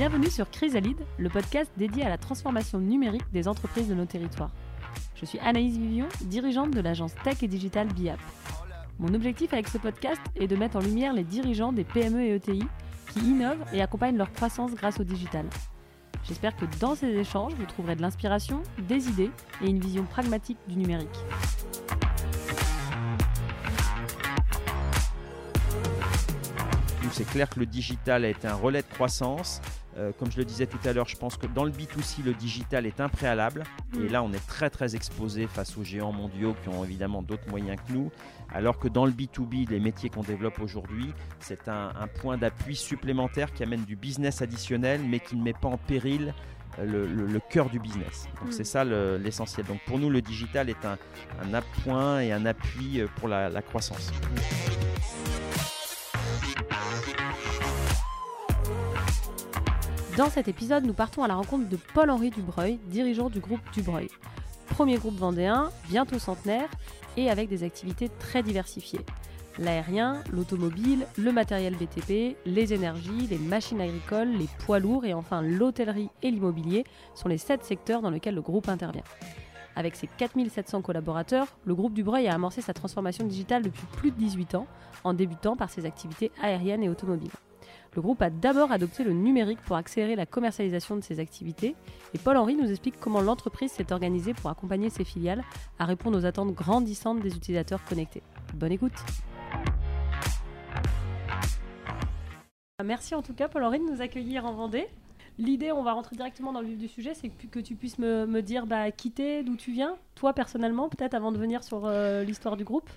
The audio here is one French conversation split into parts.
Bienvenue sur Chrysalide, le podcast dédié à la transformation numérique des entreprises de nos territoires. Je suis Anaïs Vivion, dirigeante de l'agence Tech et Digital BIAP. Mon objectif avec ce podcast est de mettre en lumière les dirigeants des PME et ETI qui innovent et accompagnent leur croissance grâce au digital. J'espère que dans ces échanges, vous trouverez de l'inspiration, des idées et une vision pragmatique du numérique. C'est clair que le digital a été un relais de croissance. Euh, comme je le disais tout à l'heure, je pense que dans le B2C, le digital est impréalable. Et là, on est très très exposé face aux géants mondiaux qui ont évidemment d'autres moyens que nous. Alors que dans le B2B, les métiers qu'on développe aujourd'hui, c'est un, point d'appui supplémentaire qui amène du business additionnel, mais qui ne met pas en péril euh, le, cœur du business. Donc c'est ça l'essentiel. Donc pour nous, le digital est un, appoint et un appui euh, pour la, la croissance. Dans cet épisode, nous partons à la rencontre de Paul-Henri Dubreuil, dirigeant du groupe Dubreuil. Premier groupe vendéen, bientôt centenaire, et avec des activités très diversifiées. L'aérien, l'automobile, le matériel BTP, les énergies, les machines agricoles, les poids lourds et enfin l'hôtellerie et l'immobilier sont les sept secteurs dans lesquels le groupe intervient. Avec ses 4700 collaborateurs, le groupe Dubreuil a amorcé sa transformation digitale depuis plus de 18 ans, en débutant par ses activités aériennes et automobiles. Le groupe a d'abord adopté le numérique pour accélérer la commercialisation de ses activités et Paul-Henri nous explique comment l'entreprise s'est organisée pour accompagner ses filiales à répondre aux attentes grandissantes des utilisateurs connectés. Bonne écoute Merci en tout cas Paul-Henri de nous accueillir en Vendée. L'idée, on va rentrer directement dans le vif du sujet, c'est que, tu puisses me, dire bah, qui t'es, d'où tu viens, toi personnellement, peut-être avant de venir sur euh, l'histoire du groupe.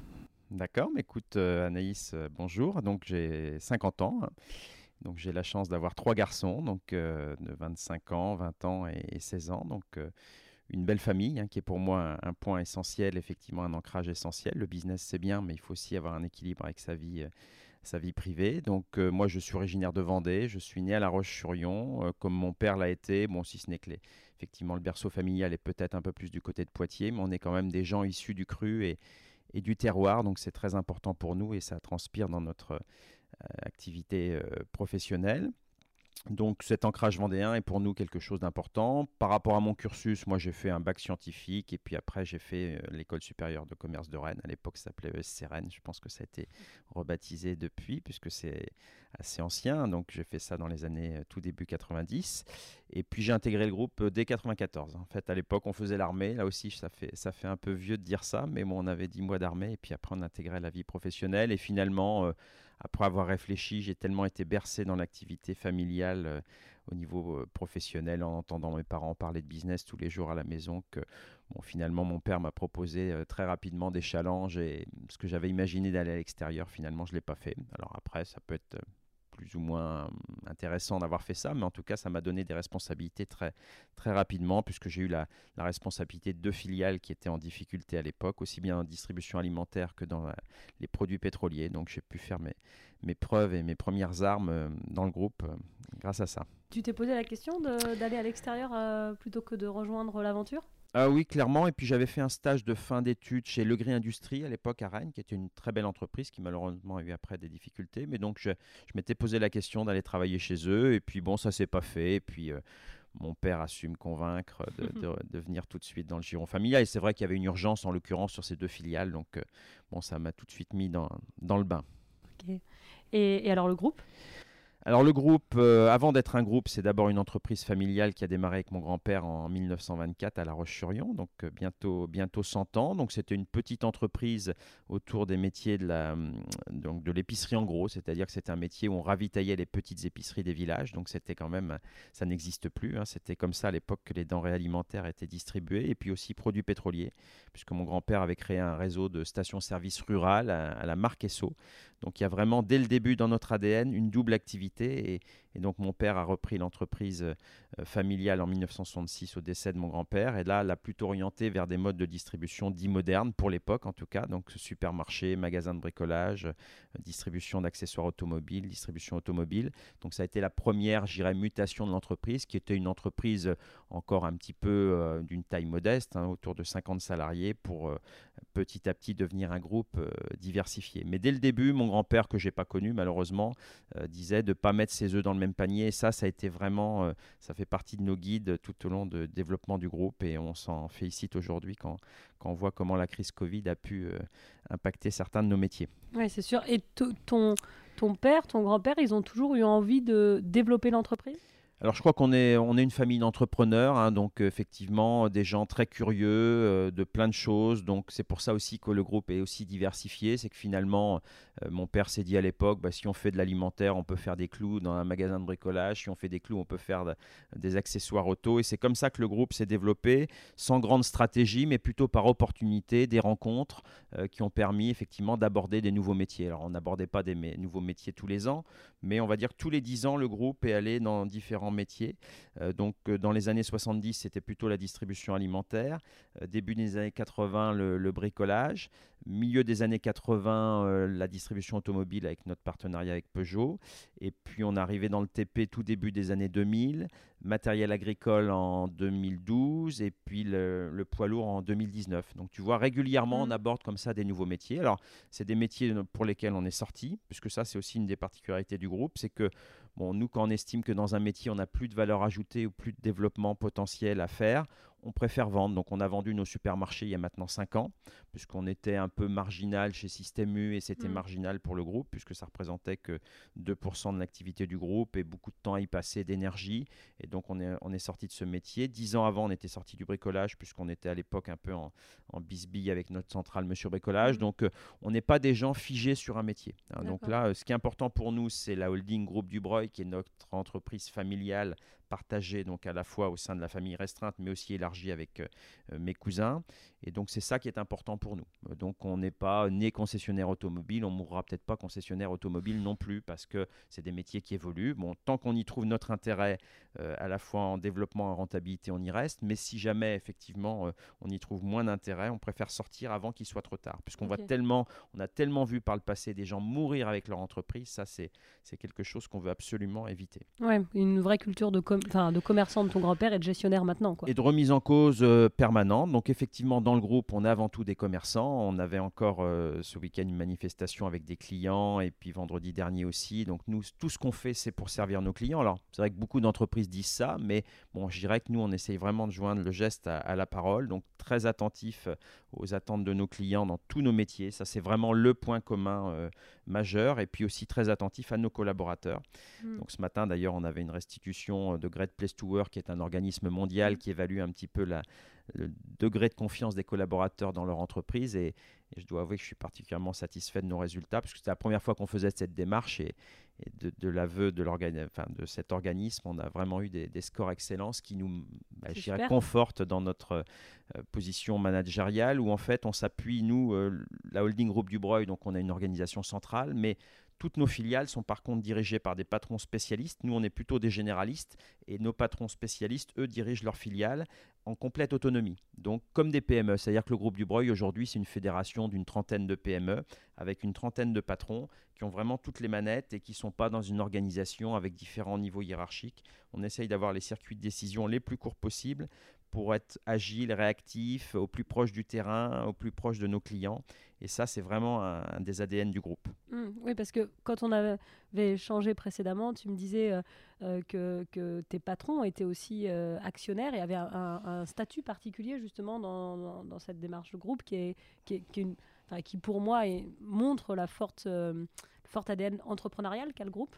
D'accord, mais écoute euh, Anaïs, euh, bonjour. Donc j'ai 50 ans. Donc j'ai la chance d'avoir trois garçons, donc euh, de 25 ans, 20 ans et, 16 ans. Donc euh, une belle famille hein, qui est pour moi un, point essentiel, effectivement un ancrage essentiel. Le business c'est bien, mais il faut aussi avoir un équilibre avec sa vie, euh, sa vie privée. Donc moi je suis originaire de Vendée, je suis né à La Roche-sur-Yon, comme mon père l'a été. Bon, si ce n'est que les, effectivement le berceau familial est peut-être un peu plus du côté de Poitiers, mais on est quand même des gens issus du cru et, et du terroir, donc c'est très important pour nous et ça transpire dans notre activité euh, professionnelle. Donc cet ancrage vendéen est pour nous quelque chose d'important. Par rapport à mon cursus, moi j'ai fait un bac scientifique et puis après j'ai fait euh, l'école supérieure de commerce de Rennes. À l'époque ça s'appelait ESC Rennes. Je pense que ça a été rebaptisé depuis puisque c'est assez ancien. Donc j'ai fait ça dans les années tout début 90. Et puis j'ai intégré le groupe dès 94. En fait à l'époque on faisait l'armée. Là aussi ça fait, ça fait un peu vieux de dire ça. Mais bon on avait 10 mois d'armée et puis après on intégrait la vie professionnelle. Et finalement après avoir réfléchi, j'ai tellement été bercé dans l'activité familiale euh, au niveau euh, professionnel en entendant mes parents parler de business tous les jours à la maison que finalement mon père m'a proposé euh, très rapidement des challenges et ce que j'avais imaginé d'aller à l'extérieur, finalement je ne l'ai pas fait. Alors après, ça peut être plus ou moins intéressant d'avoir fait ça, mais en tout cas, ça m'a donné des responsabilités très, très rapidement, puisque j'ai eu la, responsabilité de deux filiales qui étaient en difficulté à l'époque, aussi bien en distribution alimentaire que dans les produits pétroliers. Donc j'ai pu faire mes, mes preuves et mes premières armes euh, dans le groupe euh, grâce à ça. Tu t'es posé la question d'aller à l'extérieur euh, plutôt que de rejoindre l'aventure? Ah oui, clairement. Et puis j'avais fait un stage de fin d'études chez Legris Industrie à l'époque à Rennes, qui était une très belle entreprise qui malheureusement a eu après des difficultés. Mais donc je, m'étais posé la question d'aller travailler chez eux. Et puis bon, ça s'est pas fait. Et puis euh, mon père a su me convaincre de, venir tout de suite dans le giron familial. Et c'est vrai qu'il y avait une urgence en l'occurrence sur ces deux filiales. Donc euh, bon, ça m'a tout de suite mis dans, dans le bain. Et alors le groupe? Alors le groupe, euh, avant d'être un groupe, c'est d'abord une entreprise familiale qui a démarré avec mon grand-père en 1924 à La Roche-sur-Yon, donc euh, bientôt, bientôt 100 ans. Donc c'était une petite entreprise autour des métiers donc de l'épicerie en gros, c'est-à-dire que c'était un métier où on ravitaillait les petites épiceries des villages. Donc c'était quand même, ça n'existe plus. Hein. c'était comme ça à l'époque que les denrées alimentaires étaient distribuées, et puis aussi produits pétroliers, puisque mon grand-père avait créé un réseau de stations-service rurales à, à la marque Esso. Donc il y a vraiment dès le début dans notre ADN une double activité et, et donc mon père a repris l'entreprise euh, familiale en 1966 au décès de mon grand-père et là l'a plutôt orienté vers des modes de distribution dits modernes pour l'époque en tout cas, donc supermarché, magasin de bricolage, euh, distribution d'accessoires automobiles, distribution automobile. Donc ça a été la première, j'irais, mutation de l'entreprise qui était une entreprise encore un petit peu euh, d'une taille modeste, hein, autour de 50 salariés pour petit à petit devenir un groupe diversifié. Mais dès le début, mon grand-père que j'ai pas connu malheureusement disait de pas mettre ses œufs dans le panier. Et ça, ça a été vraiment, ça fait partie de nos guides tout au long du développement du groupe et on s'en félicite aujourd'hui quand, quand on voit comment la crise Covid a pu impacter certains de nos métiers. Oui, c'est sûr. Et ton, ton père, ton grand-père, ils ont toujours eu envie de développer l'entreprise? Alors je crois qu'on est, on est une famille d'entrepreneurs, hein, donc effectivement des gens très curieux euh, de plein de choses. Donc c'est pour ça aussi que le groupe est aussi diversifié. C'est que finalement, euh, mon père s'est dit à l'époque, bah, si on fait de l'alimentaire, on peut faire des clous dans un magasin de bricolage. Si on fait des clous, on peut faire des accessoires auto. Et c'est comme ça que le groupe s'est développé, sans grande stratégie, mais plutôt par opportunité, des rencontres euh, qui ont permis effectivement d'aborder des nouveaux métiers. Alors on n'abordait pas des nouveaux métiers tous les ans, mais on va dire que tous les dix ans, le groupe est allé dans différents métier. Euh, donc euh, dans les années 70, c'était plutôt la distribution alimentaire. Euh, début des années 80, le, bricolage. Milieu des années 80, la distribution automobile avec notre partenariat avec Peugeot. Et puis on est arrivé dans le TP tout début des années 2000, matériel agricole en 2012 et puis le, poids lourd en 2019. Donc tu vois, régulièrement, on mmh. aborde comme ça des nouveaux métiers. Alors, c'est des métiers pour lesquels on est sorti, puisque ça, c'est aussi une des particularités du groupe, c'est que Bon, nous, quand on estime que dans un métier, on n'a plus de valeur ajoutée ou plus de développement potentiel à faire, on préfère vendre. Donc on a vendu nos supermarchés il y a maintenant 5 ans, puisqu'on était un peu marginal chez Système U et c'était mm. marginal pour le groupe, puisque ça représentait que 2% de l'activité du groupe et beaucoup de temps à y passer d'énergie. Et donc on est, on est sorti de ce métier. Dix ans avant, on était sorti du bricolage, puisqu'on était à l'époque un peu en, en bisbille avec notre centrale Monsieur Bricolage. Mm. Donc euh, on n'est pas des gens figés sur un métier. Hein. Donc là, euh, ce qui est important pour nous, c'est la holding Groupe Dubreuil, qui est notre entreprise familiale partagé donc à la fois au sein de la famille restreinte, mais aussi élargi avec euh, euh, mes cousins. Et donc c'est ça qui est important pour nous. Euh, donc on n'est pas né concessionnaire automobile, on mourra peut-être pas concessionnaire automobile non plus parce que c'est des métiers qui évoluent. Bon, tant qu'on y trouve notre intérêt à la fois en développement et en rentabilité, on y reste. Mais si jamais effectivement on y trouve moins d'intérêt, on préfère sortir avant qu'il soit trop tard, puisqu'on voit tellement, on a tellement vu par le passé des gens mourir avec leur entreprise. Ça c'est c'est quelque chose qu'on veut absolument éviter. Ouais, une vraie culture de com de commerçant de ton grand-père et de gestionnaire maintenant. Quoi. Et de remise en cause euh, permanente. Donc effectivement, dans le groupe, on est avant tout des commerçants. On avait encore euh, ce week-end une manifestation avec des clients et puis vendredi dernier aussi. Donc nous, tout ce qu'on fait, c'est pour servir nos clients. Alors c'est vrai que beaucoup d'entreprises disent ça, mais bon, je dirais que nous, on essaye vraiment de joindre le geste à, la parole. Donc très attentif euh, aux attentes de nos clients dans tous nos métiers. Ça, c'est vraiment le point commun majeur. Et puis aussi très attentif à nos collaborateurs. Hmm. Donc ce matin, d'ailleurs, on avait une restitution de Great Place to Work, qui est un organisme mondial qui évalue un petit peu la, le degré de confiance des collaborateurs dans leur entreprise. Et, je dois avouer que je suis particulièrement satisfait de nos résultats, puisque c'était la première fois qu'on faisait cette démarche. Et, de, l'aveu de, enfin, de cet organisme, on a vraiment eu des, scores excellents, ce qui nous bah, conforte dans notre euh, position managériale, où en fait on s'appuie, nous, euh, la holding groupe du Breuil, donc on a une organisation centrale, mais toutes nos filiales sont par contre dirigées par des patrons spécialistes. Nous, on est plutôt des généralistes et nos patrons spécialistes, eux, dirigent leurs filiales en complète autonomie. Donc, comme des PME. C'est-à-dire que le groupe du Breuil, aujourd'hui, c'est une fédération d'une trentaine de PME avec une trentaine de patrons qui ont vraiment toutes les manettes et qui ne sont pas dans une organisation avec différents niveaux hiérarchiques. On essaye d'avoir les circuits de décision les plus courts possibles pour être agile, réactif, au plus proche du terrain, au plus proche de nos clients. Et ça, c'est vraiment un, des ADN du groupe. Mmh, oui, parce que quand on avait échangé précédemment, tu me disais euh, euh, que, que, tes patrons étaient aussi euh, actionnaires et avaient un, statut particulier justement dans, dans, cette démarche de groupe qui, est, qui, est, qui, qui pour moi, est, montre la forte, forte ADN entrepreneuriale qu'a le groupe?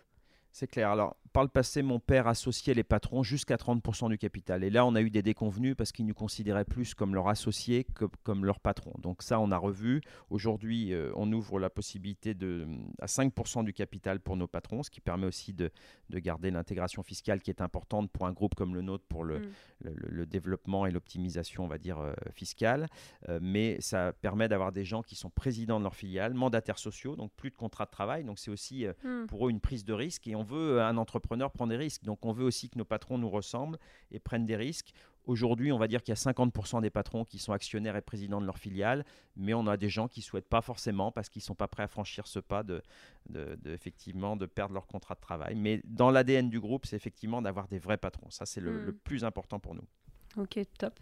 C'est clair. Alors, par le passé, mon père associait les patrons jusqu'à 30% du capital. Et là, on a eu des déconvenus parce qu'ils nous considéraient plus comme leurs associés que comme leurs patrons. Donc ça, on a revu. Aujourd'hui, euh, on ouvre la possibilité de, à 5% du capital pour nos patrons, ce qui permet aussi de, de garder l'intégration fiscale qui est importante pour un groupe comme le nôtre pour le, mm. le, développement et l'optimisation, on va dire, euh, fiscale. Euh, mais ça permet d'avoir des gens qui sont présidents de leur filiale, mandataires sociaux, donc plus de contrats de travail. Donc c'est aussi mm. pour eux une prise de risque. Et on veut un entrepreneur entrepreneur prend des risques. Donc on veut aussi que nos patrons nous ressemblent et prennent des risques. Aujourd'hui, on va dire qu'il y a 50% des patrons qui sont actionnaires et présidents de leur filiale, mais on a des gens qui ne souhaitent pas forcément parce qu'ils ne sont pas prêts à franchir ce pas de, de, effectivement, de perdre leur contrat de travail. Mais dans l'ADN du groupe, c'est effectivement d'avoir des vrais patrons. Ça, c'est le, hmm. le plus important pour nous. Ok, top.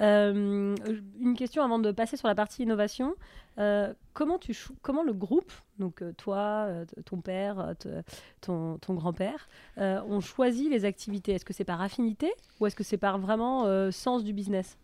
Euh, une question avant de passer sur la partie innovation. Euh, comment, tu comment le groupe, donc euh, toi, ton père, ton, ton grand-père, ont choisi les activités? Est-ce que c'est par affinité ou est-ce que c'est par vraiment sens du business?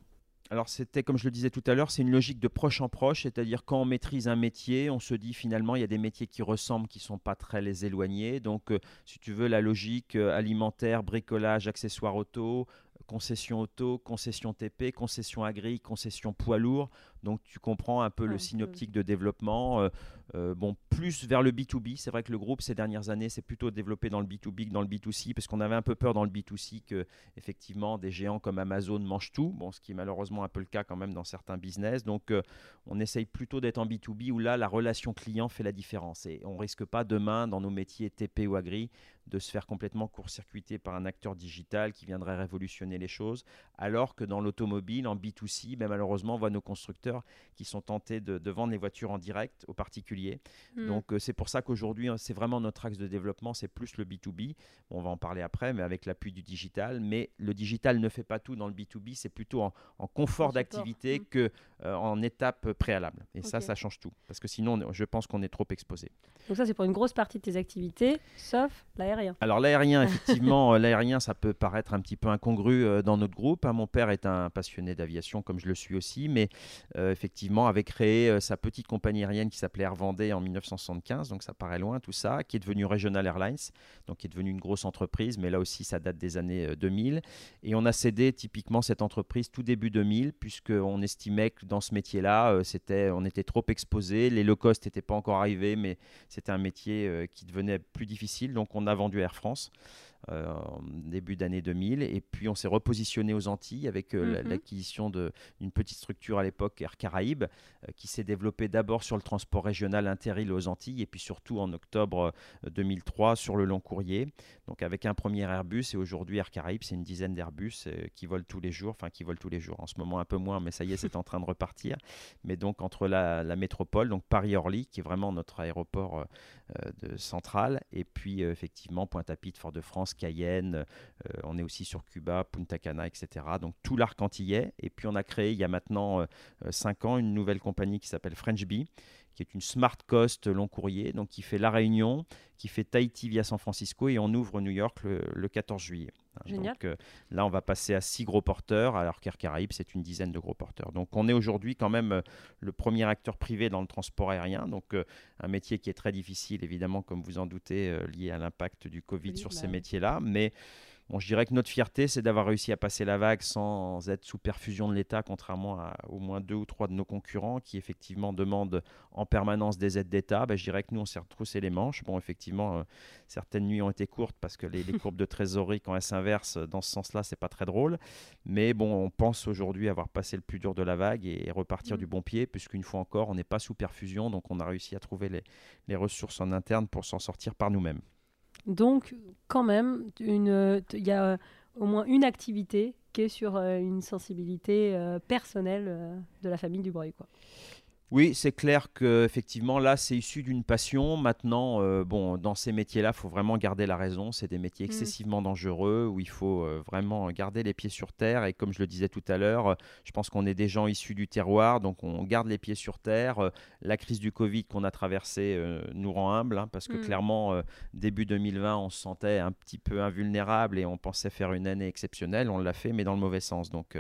Alors c'était, comme je le disais tout à l'heure, c'est une logique de proche en proche, c'est-à-dire quand on maîtrise un métier, on se dit finalement il y a des métiers qui ressemblent, qui ne sont pas très les éloignés. Donc si tu veux, la logique alimentaire, bricolage, accessoires auto, concession auto, concession TP, concession agri, concession poids lourd. Donc tu comprends un peu le synoptique de développement. Euh, euh, bon, plus vers le B2B. C'est vrai que le groupe ces dernières années s'est plutôt développé dans le B2B que dans le B2C, parce qu'on avait un peu peur dans le B2C que effectivement des géants comme Amazon mangent tout. Bon, ce qui est malheureusement un peu le cas quand même dans certains business. Donc euh, on essaye plutôt d'être en B2B où là la relation client fait la différence et on risque pas demain dans nos métiers TP ou agri de se faire complètement court-circuiter par un acteur digital qui viendrait révolutionner les choses, alors que dans l'automobile, en B2C, ben malheureusement, on voit nos constructeurs qui sont tentés de, vendre les voitures en direct aux particuliers. Hmm. Donc euh, c'est pour ça qu'aujourd'hui, hein, c'est vraiment notre axe de développement, c'est plus le B2B. on va en parler après, mais avec l'appui du digital. Mais le digital ne fait pas tout dans le B2B, c'est plutôt en, confort d'activité qu'en hmm. que euh, en étape préalable. Et ça, ça change tout. Parce que sinon, je pense qu'on est trop exposé. Donc ça, c'est pour une grosse partie de tes activités, sauf l'aérien. Alors l'aérien, effectivement, euh, l'aérien, ça peut paraître un petit peu incongru dans notre groupe. Mon père est un passionné d'aviation, comme je le suis aussi, mais effectivement, avait créé sa petite compagnie aérienne qui s'appelait Air Vendée en 1975, donc ça paraît loin tout ça, qui est devenu Regional Airlines, donc qui est devenu une grosse entreprise, mais là aussi ça date des années 2000. Et on a cédé typiquement cette entreprise tout début 2000, puisqu'on estimait que dans ce métier-là, c'était, on était trop exposé, les low cost n'étaient pas encore arrivés, mais c'était un métier qui devenait plus difficile, donc on a vendu Air France. Euh, en début d'année 2000. Et puis on s'est repositionné aux Antilles avec euh, mhm. l'acquisition d'une petite structure à l'époque, Air Caraïbes, euh, qui s'est développée d'abord sur le transport régional interîle aux Antilles et puis surtout en octobre 2003 sur le long courrier. Donc avec un premier Airbus et aujourd'hui Air Caraïbes, c'est une dizaine d'Airbus qui volent tous les jours, enfin qui volent tous les jours. En ce moment un peu moins, mais ça y est, c'est en train de repartir. Mais donc entre la, la métropole, donc Paris-Orly, qui est vraiment notre aéroport de central, et puis effectivement Pointe-à-Pitre, Fort-de-France, Cayenne, euh, on est aussi sur Cuba, Punta Cana, etc. Donc tout l'arc antillais. Et puis on a créé il y a maintenant 5 euh, ans une nouvelle compagnie qui s'appelle French Bee qui est une smart coast long courrier, donc qui fait La Réunion, qui fait Tahiti via San Francisco et on ouvre New York le, 14 juillet. Donc euh, là, on va passer à 6 gros porteurs, alors qu'Air Caraïbes, c'est une dizaine de gros porteurs. Donc on est aujourd'hui quand même le premier acteur privé dans le transport aérien, donc un métier qui est très difficile, évidemment, comme vous en doutez, lié à l'impact du Covid sur ces bah métiers-là, mais Bon, je dirais que notre fierté, c'est d'avoir réussi à passer la vague sans être sous perfusion de l'État, contrairement à au moins deux ou trois de nos concurrents qui effectivement demandent en permanence des aides d'État. Ben, je dirais que nous, on s'est retroussé les manches. Bon, effectivement, euh, certaines nuits ont été courtes parce que les, courbes de trésorerie, quand elles s'inversent dans ce sens-là, c'est pas très drôle. Mais bon, on pense aujourd'hui avoir passé le plus dur de la vague et, repartir mmh. du bon pied, puisqu'une fois encore, on n'est pas sous perfusion, donc on a réussi à trouver les, les ressources en interne pour s'en sortir par nous-mêmes. Donc, quand même, il y a euh, au moins une activité qui est sur euh, une sensibilité euh, personnelle de la famille du Breuil. Quoi. Oui, c'est clair que effectivement là, c'est issu d'une passion. Maintenant, euh, bon, dans ces métiers-là, il faut vraiment garder la raison. C'est des métiers mmh. excessivement dangereux où il faut euh, vraiment garder les pieds sur terre. Et comme je le disais tout à l'heure, je pense qu'on est des gens issus du terroir, donc on garde les pieds sur terre. La crise du Covid qu'on a traversée euh, nous rend humble, hein, parce que mmh. clairement, début 2020, on se sentait un petit peu invulnérable et on pensait faire une année exceptionnelle. On l'a fait, mais dans le mauvais sens. Donc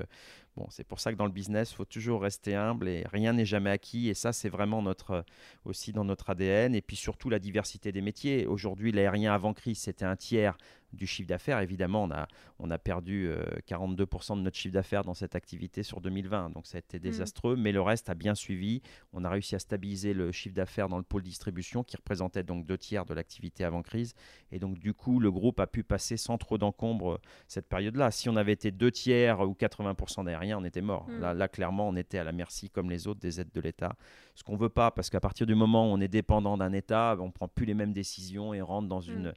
C'est pour ça que dans le business, il faut toujours rester humble et rien n'est jamais acquis. Et ça, c'est vraiment notre, aussi dans notre ADN. Et puis surtout la diversité des métiers. Aujourd'hui, l'aérien avant crise, c'était un tiers du chiffre d'affaires. Évidemment, on a, on a perdu 42% euh, de notre chiffre d'affaires dans cette activité sur 2020. Donc ça a été mmh. désastreux, mais le reste a bien suivi. On a réussi à stabiliser le chiffre d'affaires dans le pôle distribution qui représentait donc deux tiers de l'activité avant crise. Et donc du coup, le groupe a pu passer sans trop d'encombre cette période-là. Si on avait été deux tiers ou 80% d'aérien, on était mort. Mmh. Là, là, clairement, on était à la merci, comme les autres, des aides de l'État. Ce qu'on veut pas, parce qu'à partir du moment où on est dépendant d'un État, on prend plus les mêmes décisions et rentre dans mmh. une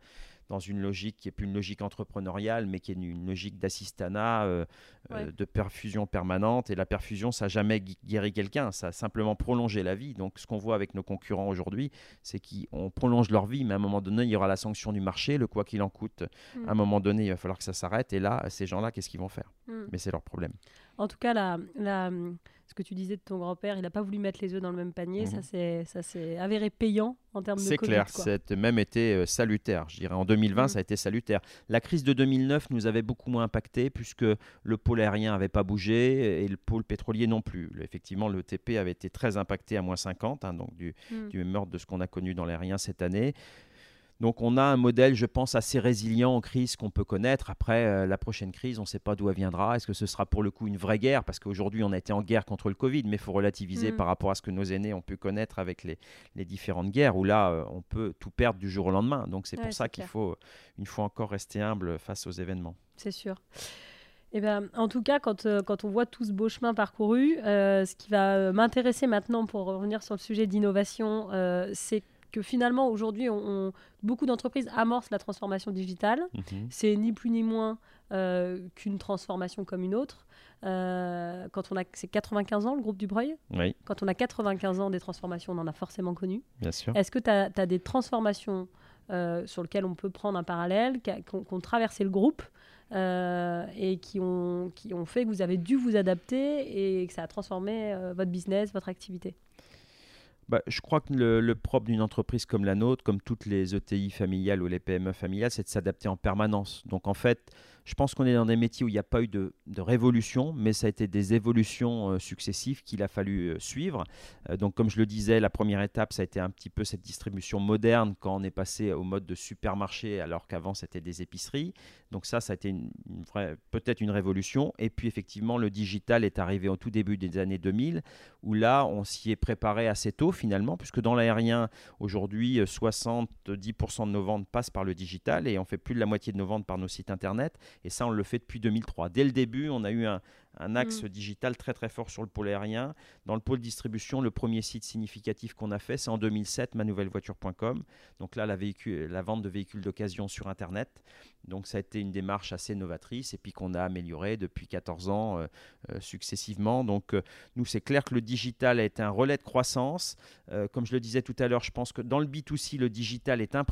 dans une logique qui est plus une logique entrepreneuriale, mais qui est une, logique d'assistanat, euh, euh, de perfusion permanente. Et la perfusion, ça n'a jamais guéri quelqu'un, ça a simplement prolongé la vie. Donc ce qu'on voit avec nos concurrents aujourd'hui, c'est qu'on prolonge leur vie, mais à un moment donné, il y aura la sanction du marché, le quoi qu'il en coûte. Mm. À un moment donné, il va falloir que ça s'arrête. Et là, ces gens-là, qu'est-ce qu'ils vont faire? Mm. Mais c'est leur problème. En tout cas, la, la, ce que tu disais de ton grand-père, il n'a pas voulu mettre les œufs dans le même panier. Mhm. Ça s'est avéré payant en termes de C'est clair, ça a même été euh, salutaire. Je dirais en 2020, mhm. ça a été salutaire. La crise de 2009 nous avait beaucoup moins impacté puisque le pôle aérien n'avait pas bougé et le pôle pétrolier non plus. Effectivement, le TP avait été très impacté à moins 50, hein, donc du, mhm. du même ordre de ce qu'on a connu dans l'aérien cette année. Donc on a un modèle, je pense, assez résilient en crise qu'on peut connaître. Après, euh, la prochaine crise, on ne sait pas d'où elle viendra. Est-ce que ce sera pour le coup une vraie guerre? Parce qu'aujourd'hui, on a été en guerre contre le Covid, mais il faut relativiser mm. par rapport à ce que nos aînés ont pu connaître avec les, différentes guerres, où là, euh, on peut tout perdre du jour au lendemain. Donc c'est pour ça qu'il faut, une fois encore, rester humble face aux événements. C'est sûr. Eh ben, en tout cas, quand, euh, quand on voit tout ce beau chemin parcouru, ce qui va m'intéresser maintenant pour revenir sur le sujet d'innovation, c'est que finalement, aujourd'hui, on, beaucoup d'entreprises amorcent la transformation digitale. Mhm. C'est ni plus ni moins euh, qu'une transformation comme une autre. Euh, quand on a, c'est 95 ans le groupe Dubreuil. Oui. Quand on a 95 ans des transformations, on en a forcément connu. Bien sûr. Est-ce que tu as, des transformations euh, sur lesquelles on peut prendre un parallèle, qui ont, traversé le groupe et qui ont, qui ont fait que vous avez dû vous adapter et que ça a transformé votre business, votre activité? Bah, je crois que le, propre d'une entreprise comme la nôtre, comme toutes les ETI familiales ou les PME familiales, c'est de s'adapter en permanence. Donc en fait, je pense qu'on est dans des métiers où il n'y a pas eu de, révolution, mais ça a été des évolutions euh, successives qu'il a fallu euh, suivre. Euh, donc, comme je le disais, la première étape, ça a été un petit peu cette distribution moderne quand on est passé au mode de supermarché, alors qu'avant c'était des épiceries. Donc ça, ça a été peut-être une révolution. Et puis effectivement, le digital est arrivé au tout début des années 2000, où là, on s'y est préparé assez tôt finalement, puisque dans l'aérien, aujourd'hui, 70% de nos ventes passent par le digital et on fait plus de la moitié de nos ventes par nos sites internet. Et ça, on le fait depuis 2003. Dès le début, on a eu un, un axe mm. digital très très fort sur le pôle aérien. Dans le pôle distribution, le premier site significatif qu'on a fait, c'est en 2007, manouvellevoiture.com. Donc là, la, véhicule, la vente de véhicules d'occasion sur Internet. Donc ça a été une démarche assez novatrice et puis qu'on a amélioré depuis 14 ans euh, euh, successivement. Donc euh, nous, c'est clair que le digital a été un relais de croissance. comme je le disais tout à l'heure, je pense que dans le B2C, le digital est un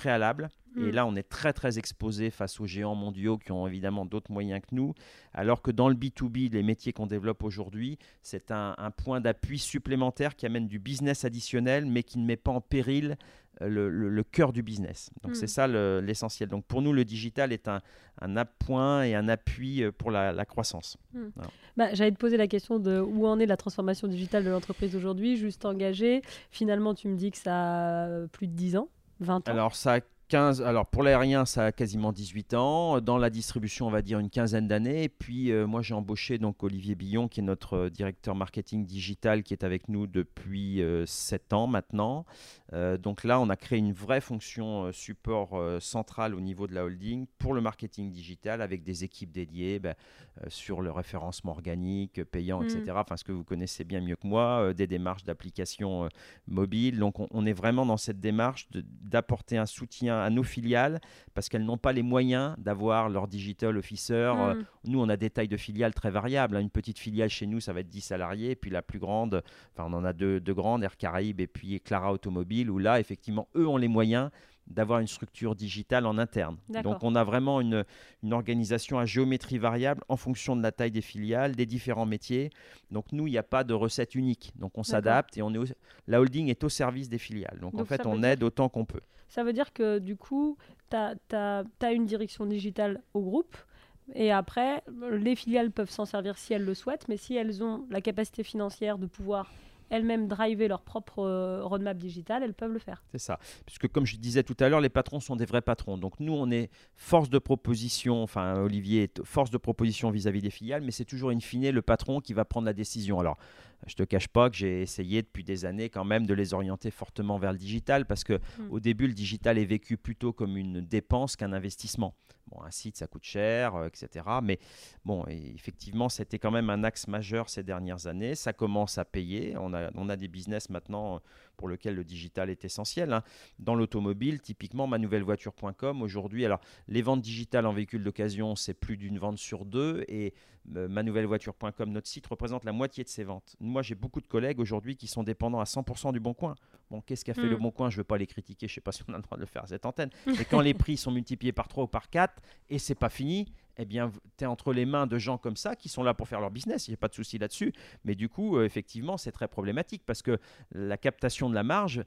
Et mm. là, on est très très exposé face aux géants mondiaux qui ont évidemment d'autres moyens que nous. Alors que dans le B2B, les métiers qu'on développe aujourd'hui, c'est un, point d'appui supplémentaire qui amène du business additionnel, mais qui ne met pas en péril euh, le, cœur du business. Donc c'est hmm. ça l'essentiel. Donc pour nous, le digital est un, un appoint et un appui euh, pour la, croissance. Hmm. Bah, J'allais te poser la question de où en est la transformation digitale de l'entreprise aujourd'hui, juste engagée. Finalement, tu me dis que ça a plus de 10 ans, 20 ans. Alors ça 15, alors pour l'aérien, ça a quasiment 18 ans. Dans la distribution, on va dire une quinzaine d'années. Et puis euh, moi, j'ai embauché donc Olivier Billon, qui est notre euh, directeur marketing digital, qui est avec nous depuis 7 euh, ans maintenant. donc là, on a créé une vraie fonction support centrale au niveau de la holding pour le marketing digital, avec des équipes dédiées ben, sur le référencement organique, payant, etc. Mm. Enfin, ce que vous connaissez bien mieux que moi, des démarches d'application mobile. Donc on, on, est vraiment dans cette démarche d'apporter un soutien à nos filiales parce qu'elles n'ont pas les moyens d'avoir leur digital officer. Euh, mm. Nous, on a des tailles de filiales très variables. Hein. Une petite filiale chez nous, ça va être 10 salariés. Puis la plus grande, enfin, on en a deux, deux grandes, Air Caraïbes et puis Clara Automobile, où là, effectivement, eux ont les moyens d'avoir une structure digitale en interne. Donc on a vraiment une, une, organisation à géométrie variable en fonction de la taille des filiales, des différents métiers. Donc nous, il n'y a pas de recette unique. Donc on s'adapte et on est la holding est au service des filiales. Donc, en fait, on aide autant qu'on peut. Ça veut dire que du coup, tu as, as, une direction digitale au groupe. Et après, les filiales peuvent s'en servir si elles le souhaitent, mais si elles ont la capacité financière de pouvoir elles-mêmes driver leur propre euh, roadmap digital, elles peuvent le faire. C'est ça. Puisque comme je disais tout à l'heure, les patrons sont des vrais patrons. Donc nous, on est force de proposition, enfin Olivier est force de proposition vis-à-vis des filiales, mais c'est toujours in fine le patron qui va prendre la décision. Alors, je te cache pas que j'ai essayé depuis des années quand même de les orienter fortement vers le digital parce que hmm. au début le digital est vécu plutôt comme une dépense qu'un investissement. Bon, un site ça coûte cher, euh, etc. Mais bon, effectivement, c'était quand même un axe majeur ces dernières années. Ça commence à payer. On a, on a des business maintenant pour lequel le digital est essentiel. hein. Dans l'automobile, typiquement, manouvellevoiture.com, aujourd'hui, alors les ventes digitales en véhicule d'occasion, c'est plus d'une vente sur deux, et euh, manouvellevoiture.com, notre site, représente la moitié de ces ventes. Moi, j'ai beaucoup de collègues aujourd'hui qui sont dépendants à 100% du Bon Coin. Bon, qu'est-ce qu'a fait Mm. le Bon Coin? Je ne veux pas les critiquer, je ne sais pas si on a le droit de le faire à cette antenne, mais quand les prix sont multipliés par 3 ou par 4, et c'est pas fini, eh bien, tu es entre les mains de gens comme ça qui sont là pour faire leur business, il n'y a pas de souci là-dessus. Mais du coup, euh, effectivement, c'est très problématique parce que la captation de la marge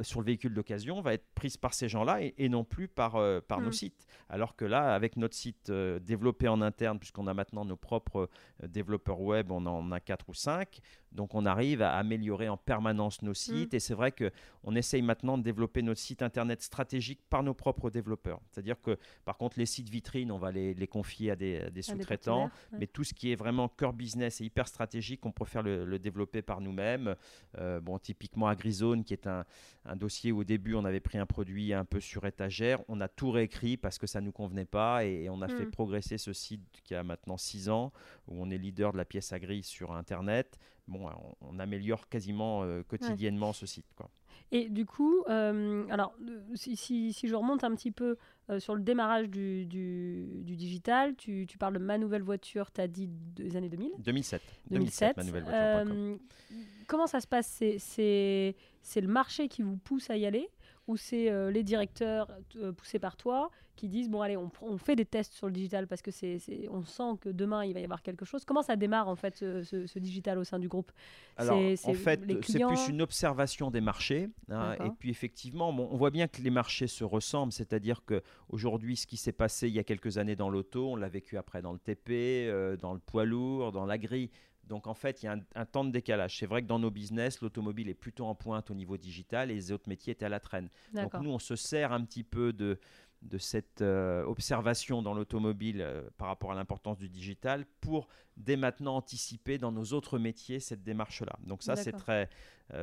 sur le véhicule d'occasion va être prise par ces gens-là et, et non plus par, euh, par nos Mm. sites. Alors que là, avec notre site euh, développé en interne, puisqu'on a maintenant nos propres euh, développeurs web, on en a 4 ou 5, donc on arrive à améliorer en permanence nos sites. Et c'est vrai qu'on essaye maintenant de développer notre site internet stratégique par nos propres développeurs. C'est-à-dire que par contre, les sites vitrines, on va les, les confier à des, sous-traitants. ouais. Mais tout ce qui est vraiment cœur business et hyper stratégique, on préfère le, le développer par nous-mêmes. Euh, bon, typiquement AgriZone, qui est un, un dossier où au début on avait pris un produit un peu sur étagère, on a tout réécrit parce que ça nous convenait pas et, et on a fait Mm. progresser ce site qui a maintenant 6 ans, où on est leader de la pièce agri sur Internet. Bon, on, on améliore quasiment euh, quotidiennement ce site. Quoi. Et du coup, euh, alors, euh, si, si- si je remonte un petit peu euh, sur le démarrage du, du- du digital, tu, tu parles de ma nouvelle voiture, tu as dit des années 2000 2007. 2007. ma nouvelle voiture.com. Euh, comment ça se passe? C'est- C'est c'est le marché qui vous pousse à y aller? Ou c'est euh, les directeurs euh, poussés par toi qui disent bon allez on, fait des tests sur le digital parce que c'est on sent que demain il va y avoir quelque chose. Comment ça démarre en fait ce, ce- ce digital au sein du groupe? Alors, en fait, c'est plus une observation des marchés. hein, et puis, effectivement, bon, on voit bien que les marchés se ressemblent. C'est-à-dire qu'aujourd'hui, ce qui s'est passé il y a quelques années dans l'auto, on l'a vécu après dans le TP, euh, dans le poids lourd, dans l'agri. Donc, en fait, il y a un, un temps de décalage. C'est vrai que dans nos business, l'automobile est plutôt en pointe au niveau digital et les autres métiers étaient à la traîne. Donc, nous, on se sert un petit peu de, de cette euh, observation dans l'automobile euh, par rapport à l'importance du digital pour dès maintenant anticiper dans nos autres métiers cette démarche-là. Donc ça, c'est très,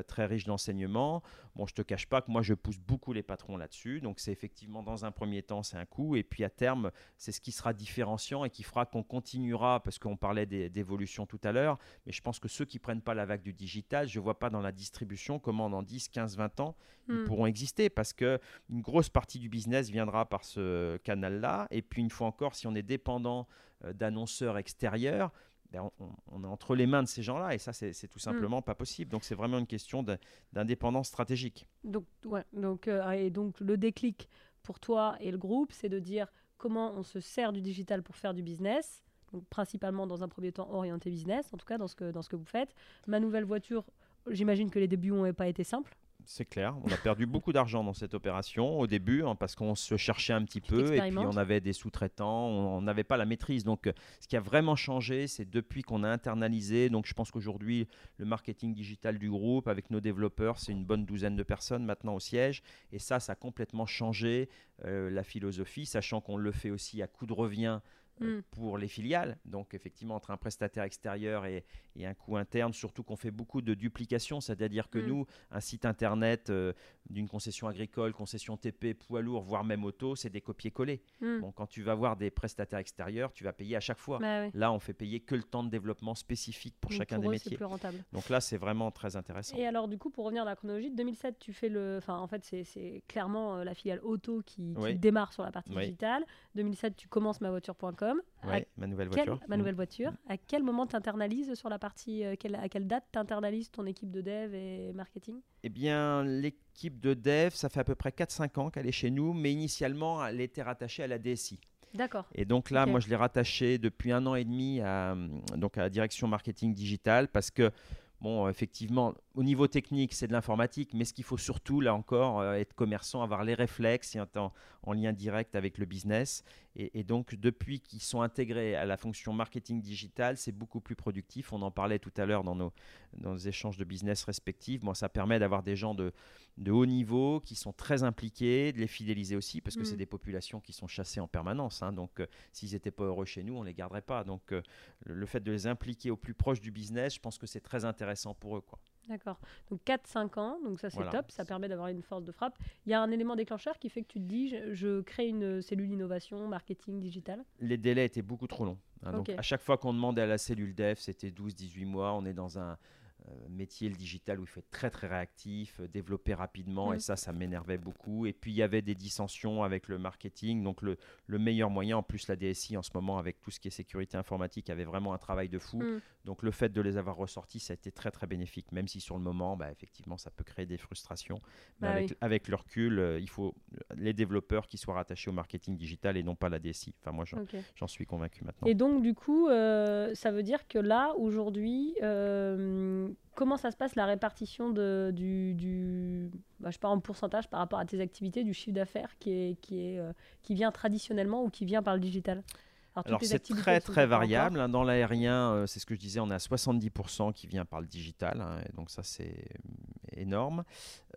très riche d'enseignements. Bon, je te cache pas que moi, je pousse beaucoup les patrons là-dessus. Donc c'est effectivement, dans un premier temps, c'est un coût. Et puis à terme, c'est ce qui sera différenciant et qui fera qu'on continuera, parce qu'on parlait d'évolution tout à l'heure, mais je pense que ceux qui prennent pas la vague du digital, je vois pas dans la distribution comment dans 10, 15, 20 ans, ils Hmm. pourront exister parce que une grosse partie du business viendra par ce canal-là. Et puis une fois encore, si on est dépendant euh, d'annonceurs extérieurs, ben, on, est entre les mains de ces gens-là et ça, c'est tout simplement pas possible. Donc c'est vraiment une question d'indépendance stratégique. Donc, ouais, donc, euh, et donc le déclic pour toi et le groupe, c'est de dire comment on se sert du digital pour faire du business, donc principalement dans un premier temps orienté business, en tout cas dans ce que, dans ce que vous faites. Ma nouvelle voiture, j'imagine que les débuts n'ont pas été simples. C'est clair, on a perdu beaucoup d'argent dans cette opération au début hein, parce qu'on se cherchait un petit peu et puis on avait des sous-traitants, on n'avait pas la maîtrise. Donc euh, ce qui a vraiment changé, c'est depuis qu'on a internalisé. Donc je pense qu'aujourd'hui, le marketing digital du groupe avec nos développeurs, c'est une bonne douzaine de personnes maintenant au siège. Et ça, ça a complètement changé euh, la philosophie, sachant qu'on le fait aussi à coût de revient. Euh, Mm. pour les filiales, donc effectivement entre un prestataire extérieur et, et un coût interne, surtout qu'on fait beaucoup de duplication, c'est-à-dire que Mm. nous, un site internet euh, d'une concession agricole, concession TP, poids lourd, voire même auto, c'est des copier-coller. Hmm. Bon, quand tu vas voir des prestataires extérieurs, tu vas payer à chaque fois. Bah. Là, on fait payer que le temps de développement spécifique pour Donc, chacun pour des eux, métiers. plus rentable. Donc là, c'est vraiment très intéressant. Et alors, du coup, pour revenir à la chronologie, de 2007, tu fais le. Enfin, en fait, c'est- c'est clairement euh, la filiale auto qui, qui Oui. démarre sur la partie Oui. digitale. 2007, tu commences mavoiture.com. Ouais, ma nouvelle quel- voiture. ma Mm. nouvelle voiture. À quel moment tu internalises sur la partie. euh, quelle- à quelle date tu internalises ton équipe de dev et marketing? Eh bien, l'équipe de dev, ça fait à peu près 4-5 ans qu'elle est chez nous, mais initialement, elle était rattachée à la DSI. D'accord. Et donc là, moi, je l'ai rattaché depuis un an et demi à, donc à la direction marketing digital parce que, bon, effectivement, au niveau technique, c'est de l'informatique, mais ce qu'il faut surtout, là encore, euh, être commerçant, avoir les réflexes et en, en lien direct avec le business. Et, et donc, depuis qu'ils sont intégrés à la fonction marketing digital, c'est beaucoup plus productif. On en parlait tout à l'heure dans nos, dans nos échanges de business respectifs. Moi, ça permet d'avoir des gens de, de haut niveau qui sont très impliqués, de les fidéliser aussi, parce que Mm. c'est des populations qui sont chassées en permanence. hein. donc, euh, s'ils n'étaient pas heureux chez nous, on ne les garderait pas. Donc, euh, le, le fait de les impliquer au plus proche du business, je pense que c'est très intéressant pour eux. Quoi. D'accord. Donc 4-5 ans, donc ça c'est Voilà. top, ça permet d'avoir une force de frappe. Il y a un élément déclencheur qui fait que tu te dis je, je crée une cellule innovation, marketing, digital? Les délais étaient beaucoup trop longs. hein. donc, à chaque fois qu'on demandait à la cellule dev, c'était 12-18 mois. On est dans un, métier, le digital, où il faut être très très réactif, développer rapidement, Mm. et ça, ça m'énervait beaucoup. Et puis il y avait des dissensions avec le marketing, donc le, le meilleur moyen, en plus la DSI en ce moment, avec tout ce qui est sécurité informatique, avait vraiment un travail de fou. Mm. Donc le fait de les avoir ressortis, ça a été très très bénéfique, même si sur le moment, bah, effectivement, ça peut créer des frustrations. Mais Bah avec, oui. avec le recul, euh, il faut les développeurs qui soient rattachés au marketing digital et non pas la DSI. Enfin, moi, j'en suis convaincu maintenant. Et donc, du coup, euh, ça veut dire que là, aujourd'hui, euh, comment ça se passe la répartition de, du, du bah, je sais pas, en pourcentage par rapport à tes activités, du chiffre d'affaires qui, est, qui, est, euh, qui vient traditionnellement ou qui vient par le digital? Alors c'est très très variable. hein. Dans l'aérien, euh, c'est ce que je disais, on à 70% qui vient par le digital, hein, et donc ça c'est euh, énorme.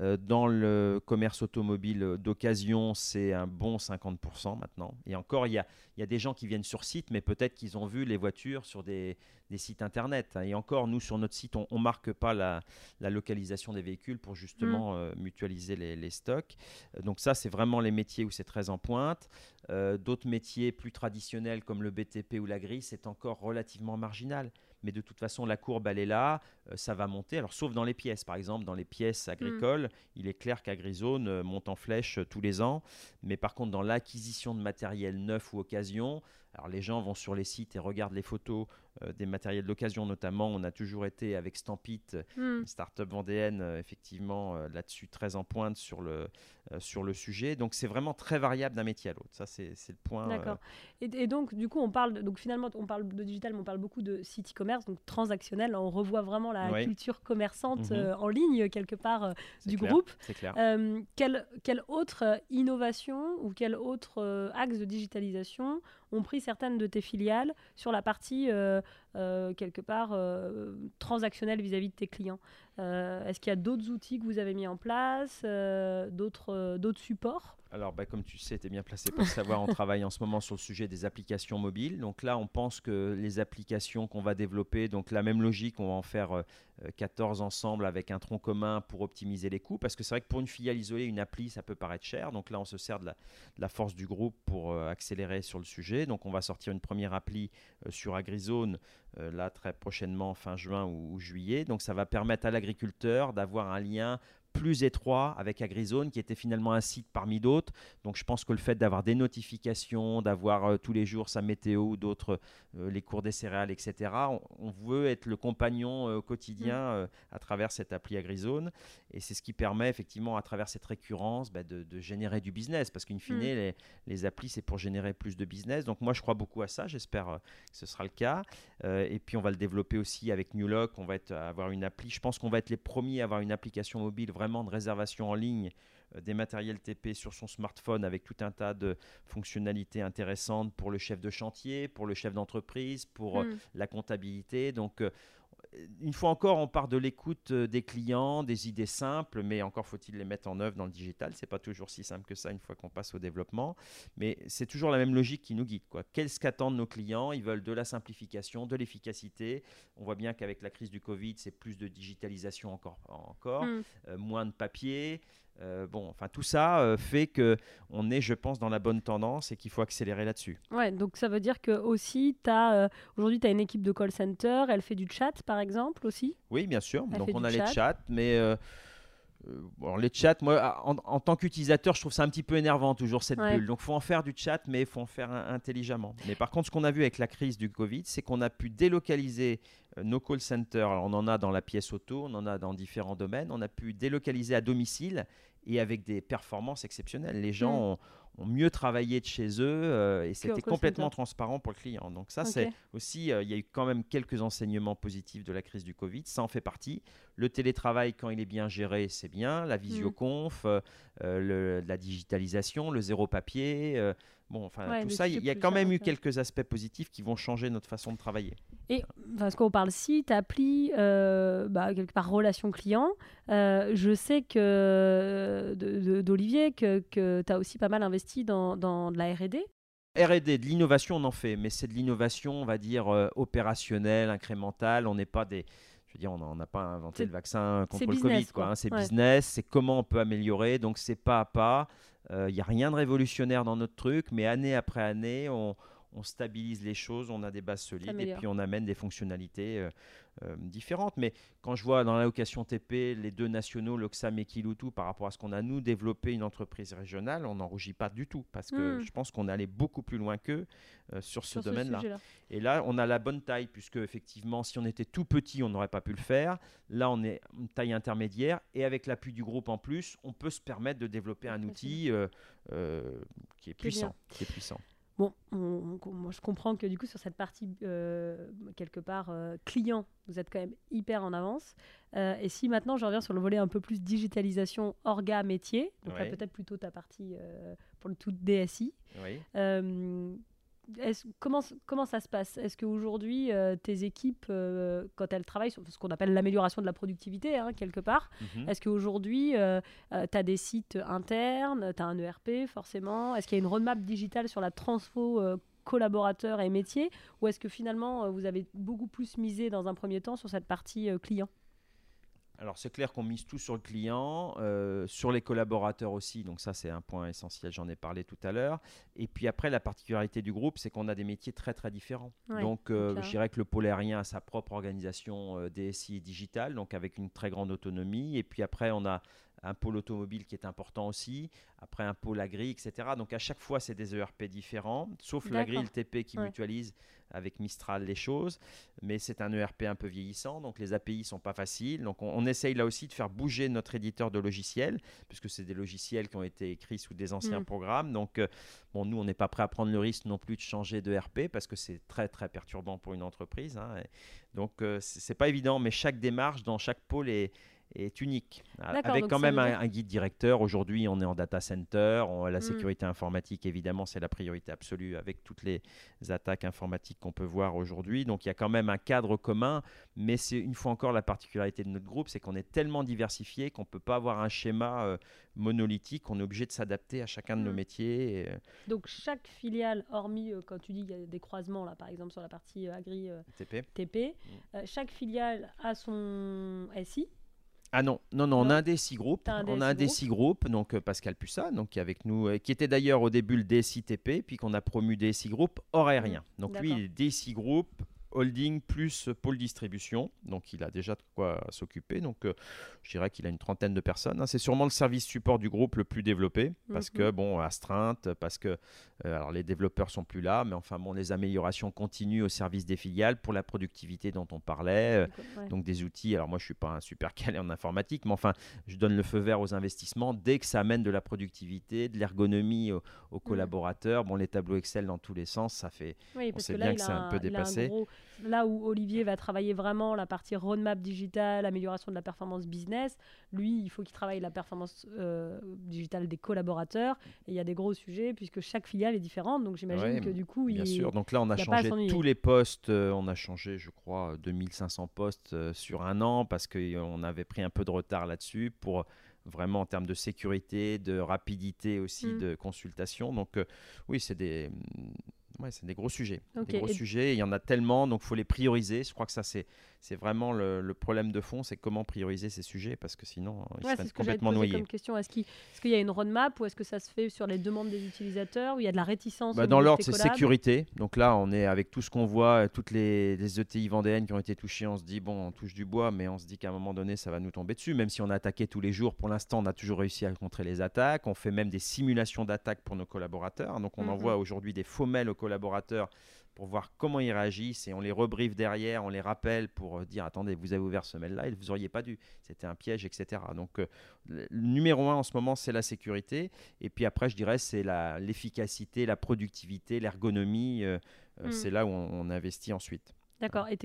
Euh, dans le commerce automobile d'occasion, c'est un bon 50% maintenant. Et encore, il y a, il y a des gens qui viennent sur site, mais peut-être qu'ils ont vu les voitures sur des, des sites internet. hein. Et encore, nous sur notre site, on ne marque pas la, la localisation des véhicules pour justement Mm. euh, mutualiser les, les stocks. Euh, Donc ça, c'est vraiment les métiers où c'est très en pointe. Euh, D'autres métiers plus traditionnels comme le BTP ou la grille, c'est encore relativement marginal. Mais de toute façon, la courbe, elle est là, euh, ça va monter. Alors, sauf dans les pièces, par exemple, dans les pièces agricoles, il est clair qu'AgriZone monte en flèche tous les ans. Mais par contre, dans l'acquisition de matériel neuf ou occasion, alors les gens vont sur les sites et regardent les photos euh, des matériels d'occasion, notamment. On a toujours été avec Stampit, une start-up vendéenne, euh, effectivement, euh, là-dessus, très en pointe sur le, sur le sujet. Donc, c'est vraiment très variable d'un métier à l'autre. Ça, c'est le point. D'accord. Et, et donc, du coup, on parle, de- donc finalement, on parle de digital, mais on parle beaucoup de site e-commerce, donc transactionnel. On revoit vraiment la Oui. culture commerçante Mhm. en ligne, quelque part, du clair, groupe. C'est clair. Quelle, quelle autre innovation ou quel autre axe de digitalisation pris certaines de tes filiales sur la partie, euh, euh, quelque part, euh, transactionnelle vis-à-vis de tes clients Est-ce qu'il y a d'autres outils que vous avez mis en place, euh, d'autres euh, d'autres supports? Alors, bah, comme tu sais, tu es bien placé pour le savoir, on travaille en ce moment sur le sujet des applications mobiles. Donc là, on pense que les applications qu'on va développer, donc la même logique, on va en faire euh, euh, 14 ensemble avec un tronc commun pour optimiser les coûts. Parce que c'est vrai que pour une filiale isolée, une appli, ça peut paraître cher. Donc là, on se sert de la, de la force du groupe pour euh, accélérer sur le sujet. Donc on va sortir une première appli euh, sur AgriZone, euh, là très prochainement, fin juin ou, ou juillet. Donc ça va permettre à l'agriculteur d'avoir un lien plus étroit avec AgriZone, qui était finalement un site parmi d'autres. Donc je pense que le fait d'avoir des notifications, d'avoir euh, tous les jours sa météo ou d'autres, euh, les cours des céréales, etc., on, on veut être le compagnon euh, au quotidien euh, à travers cette appli AgriZone. Et c'est ce qui permet effectivement, à travers cette récurrence, bah, de, de générer du business. Parce qu'in fine, Mm. les, les applis, c'est pour générer plus de business. Donc moi, je crois beaucoup à ça. J'espère que ce sera le cas. Et puis on va le développer aussi avec Newlock. On va être, avoir une appli. Je pense qu'on va être les premiers à avoir une application mobile vraiment de réservation en ligne euh, des matériels TP sur son smartphone avec tout un tas de fonctionnalités intéressantes pour le chef de chantier, pour le chef d'entreprise, pour euh, Hmm. la comptabilité. Donc, euh, une fois encore, on part de l'écoute euh, des clients, des idées simples, mais encore faut-il les mettre en œuvre dans le digital. C'est pas toujours si simple que ça une fois qu'on passe au développement, mais c'est toujours la même logique qui nous guide. Qu'est-ce qu'attendent nos clients? Ils veulent de la simplification, de l'efficacité. On voit bien qu'avec la crise du Covid, c'est plus de digitalisation encore, encore Hmm. euh, moins de papier. Euh, bon, enfin tout ça euh, fait que on est, je pense, dans la bonne tendance et qu'il faut accélérer là-dessus. Ouais, donc ça veut dire que aussi, euh, aujourd'hui, tu as une équipe de call center, elle fait du chat, par exemple, aussi? Oui, bien sûr. Elle Donc on a chat. les chats, mais alors, les chats, moi, en, en tant qu'utilisateur, je trouve ça un petit peu énervant toujours cette Ouais. bulle. Donc faut en faire du chat, mais il faut en faire un- intelligemment. Mais par contre, ce qu'on a vu avec la crise du Covid, c'est qu'on a pu délocaliser euh, nos call centers. Alors, on en a dans la pièce auto, on en a dans différents domaines. On a pu délocaliser à domicile et avec des performances exceptionnelles. Les gens Mm. ont, ont mieux travaillé de chez eux euh, et c'était complètement transparent pour le client. Donc ça, c'est aussi, euh, il y a eu quand même quelques enseignements positifs de la crise du Covid. Ça en fait partie. Le télétravail, quand il est bien géré, c'est bien. La visioconf, euh, euh, le- la digitalisation, le zéro papier. Bon, enfin, Ouais, tout ça, il y a quand même eu quelques aspects positifs qui vont changer notre façon de travailler. Et parce qu'on parle site, appli, euh, bah, quelque part relation client, euh, je sais que d'Olivier que, que tu as aussi pas mal investi dans, dans de la R&D. R&D, de l'innovation, on en fait, mais c'est de l'innovation, on va dire, euh, opérationnelle, incrémentale. On n'est pas des... Je veux dire, on n'a pas inventé le vaccin contre le business, Covid. quoi, quoi. hein. C'est Ouais. business, c'est comment on peut améliorer. Donc, c'est pas à pas. Il n'y a rien de révolutionnaire dans notre truc, mais année après année, on, on stabilise les choses, on a des bases solides et puis on amène des fonctionnalités euh, euh, différentes. Mais quand je vois dans l'allocation TP les deux nationaux, l'Oxam et Kiloutou, par rapport à ce qu'on a nous développé une entreprise régionale, on n'en rougit pas du tout parce que hmm. je pense qu'on est allé beaucoup plus loin qu'eux euh, sur ce domaine-là. et là, on a la bonne taille puisque effectivement, si on était tout petit, on n'aurait pas pu le faire. Là, on est une taille intermédiaire et avec l'appui du groupe en plus, on peut se permettre de développer un outil qui est puissant, qui est puissant. Bon, moi je comprends que du coup sur cette partie euh, quelque part euh, client, vous êtes quand même hyper en avance. Euh, et si maintenant je reviens sur le volet un peu plus digitalisation orga métier, donc là peut-être plutôt ta partie pour le tout DSI. Oui comment, comment ça se passe? Est-ce qu'aujourd'hui, euh, tes équipes, euh, quand elles travaillent sur ce qu'on appelle l'amélioration de la productivité, hein, quelque part, mhm. est-ce qu'aujourd'hui, euh, tu as des sites internes, tu as un ERP forcément? Est-ce qu'il y a une roadmap digitale sur la transfo collaborateurs et métiers? Ou est-ce que finalement, vous avez beaucoup plus misé dans un premier temps sur cette partie client? Alors c'est clair qu'on mise tout sur le client, euh, sur les collaborateurs aussi, donc ça c'est un point essentiel, j'en ai parlé tout à l'heure. Et puis après la particularité du groupe, c'est qu'on a des métiers très très différents. donc euh, je dirais que le pôle aérien a sa propre organisation euh, DSI et digitale, donc avec une très grande autonomie. Et puis après on a un pôle automobile qui est important aussi, après un pôle agri, etc. Donc à chaque fois, c'est des ERP différents, sauf l'agri et le TP qui mutualisent avec Mistral les choses, mais c'est un ERP un peu vieillissant, donc les API sont pas faciles. Donc on, essaye là aussi de faire bouger notre éditeur de logiciels, puisque c'est des logiciels qui ont été écrits sous des anciens mm. programmes. Donc euh, bon, nous, on n'est pas prêt à prendre le risque non plus de changer de ERP, parce que c'est très très perturbant pour une entreprise. Hein. donc euh, c'est pas évident, mais chaque démarche dans chaque pôle est est unique. Avec quand même un, guide directeur. Aujourd'hui, on est en data center. la hmm. sécurité informatique, évidemment, c'est la priorité absolue avec toutes les attaques informatiques qu'on peut voir aujourd'hui. Donc, il y a quand même un cadre commun. Mais c'est une fois encore la particularité de notre groupe, c'est qu'on est tellement diversifié qu'on ne peut pas avoir un schéma euh, monolithique. On est obligé de s'adapter à chacun de nos hmm. métiers. Euh, Donc, chaque filiale, hormis euh, quand tu dis qu'il y a des croisements, là, par exemple, sur la partie agri TP, TP hmm. chaque filiale a son SI. Ah non, non, non, on a un DSI Group. on a un DSI Group, donc euh, Pascal Pussa, donc, qui est avec nous, euh, qui était d'ailleurs au début le DSI TP, puis qu'on a promu DSI Group hors aérien. Mmh, donc lui, il est DSI Group holding plus pôle distribution. Donc il a déjà de quoi s'occuper. Donc euh, je dirais qu'il a une trentaine de personnes. Hein. C'est sûrement le service support du groupe le plus développé parce que, mhm. bon, astreinte, parce que euh, alors les développeurs sont plus là, mais enfin, bon, les améliorations continuent au service des filiales pour la productivité dont on parlait. Euh, donc des outils. Alors moi, je suis pas un super calé en informatique, mais enfin, je donne le feu vert aux investissements dès que ça amène de la productivité, de l'ergonomie aux, mm. collaborateurs. Bon, les tableaux Excel dans tous les sens, ça fait. on sait bien que c'est un peu dépassé là où Olivier va travailler vraiment la partie roadmap digitale, amélioration de la performance business, lui, il faut qu'il travaille la performance euh, digitale des collaborateurs. Et il y a des gros sujets puisque chaque filiale est différente. Donc j'imagine que du coup, bien sûr. Donc là, on a changé tous les postes. Euh, on a changé, je crois, 2500 postes euh, sur un an parce qu'on avait pris un peu de retard là-dessus pour vraiment en termes de sécurité, de rapidité aussi mm. de consultation. Donc oui, c'est des Ouais, c'est des gros sujets. Des gros sujets, il y en a tellement, donc il faut les prioriser. Je crois que ça, c'est c'est vraiment le, problème de fond, c'est comment prioriser ces sujets parce que sinon ils ouais, seraient complètement noyés. Comme question, est-ce qu'il y a une roadmap ou est-ce que ça se fait sur les demandes des utilisateurs ou il y a de la réticence bah, Dans l'ordre, c'est sécurité. Donc là, on est avec tout ce qu'on voit, toutes les, les, ETI vendéennes qui ont été touchées, on se dit bon, on touche du bois, mais on se dit qu'à un moment donné, ça va nous tomber dessus. Même si on a attaqué tous les jours, pour l'instant, on a toujours réussi à contrer les attaques. On fait même des simulations d'attaques pour nos collaborateurs. Donc on mhm. envoie aujourd'hui des faux mails aux collaborateurs pour voir comment ils réagissent et on les rebriefe derrière, on les rappelle pour euh, dire attendez, vous avez ouvert ce mail-là et vous auriez pas dû, c'était un piège, etc. Donc euh, le numéro un en ce moment, c'est la sécurité et puis après, je dirais, c'est l'efficacité, la, productivité, l'ergonomie. Euh, hmm. C'est là où on, investit ensuite. D'accord. Et,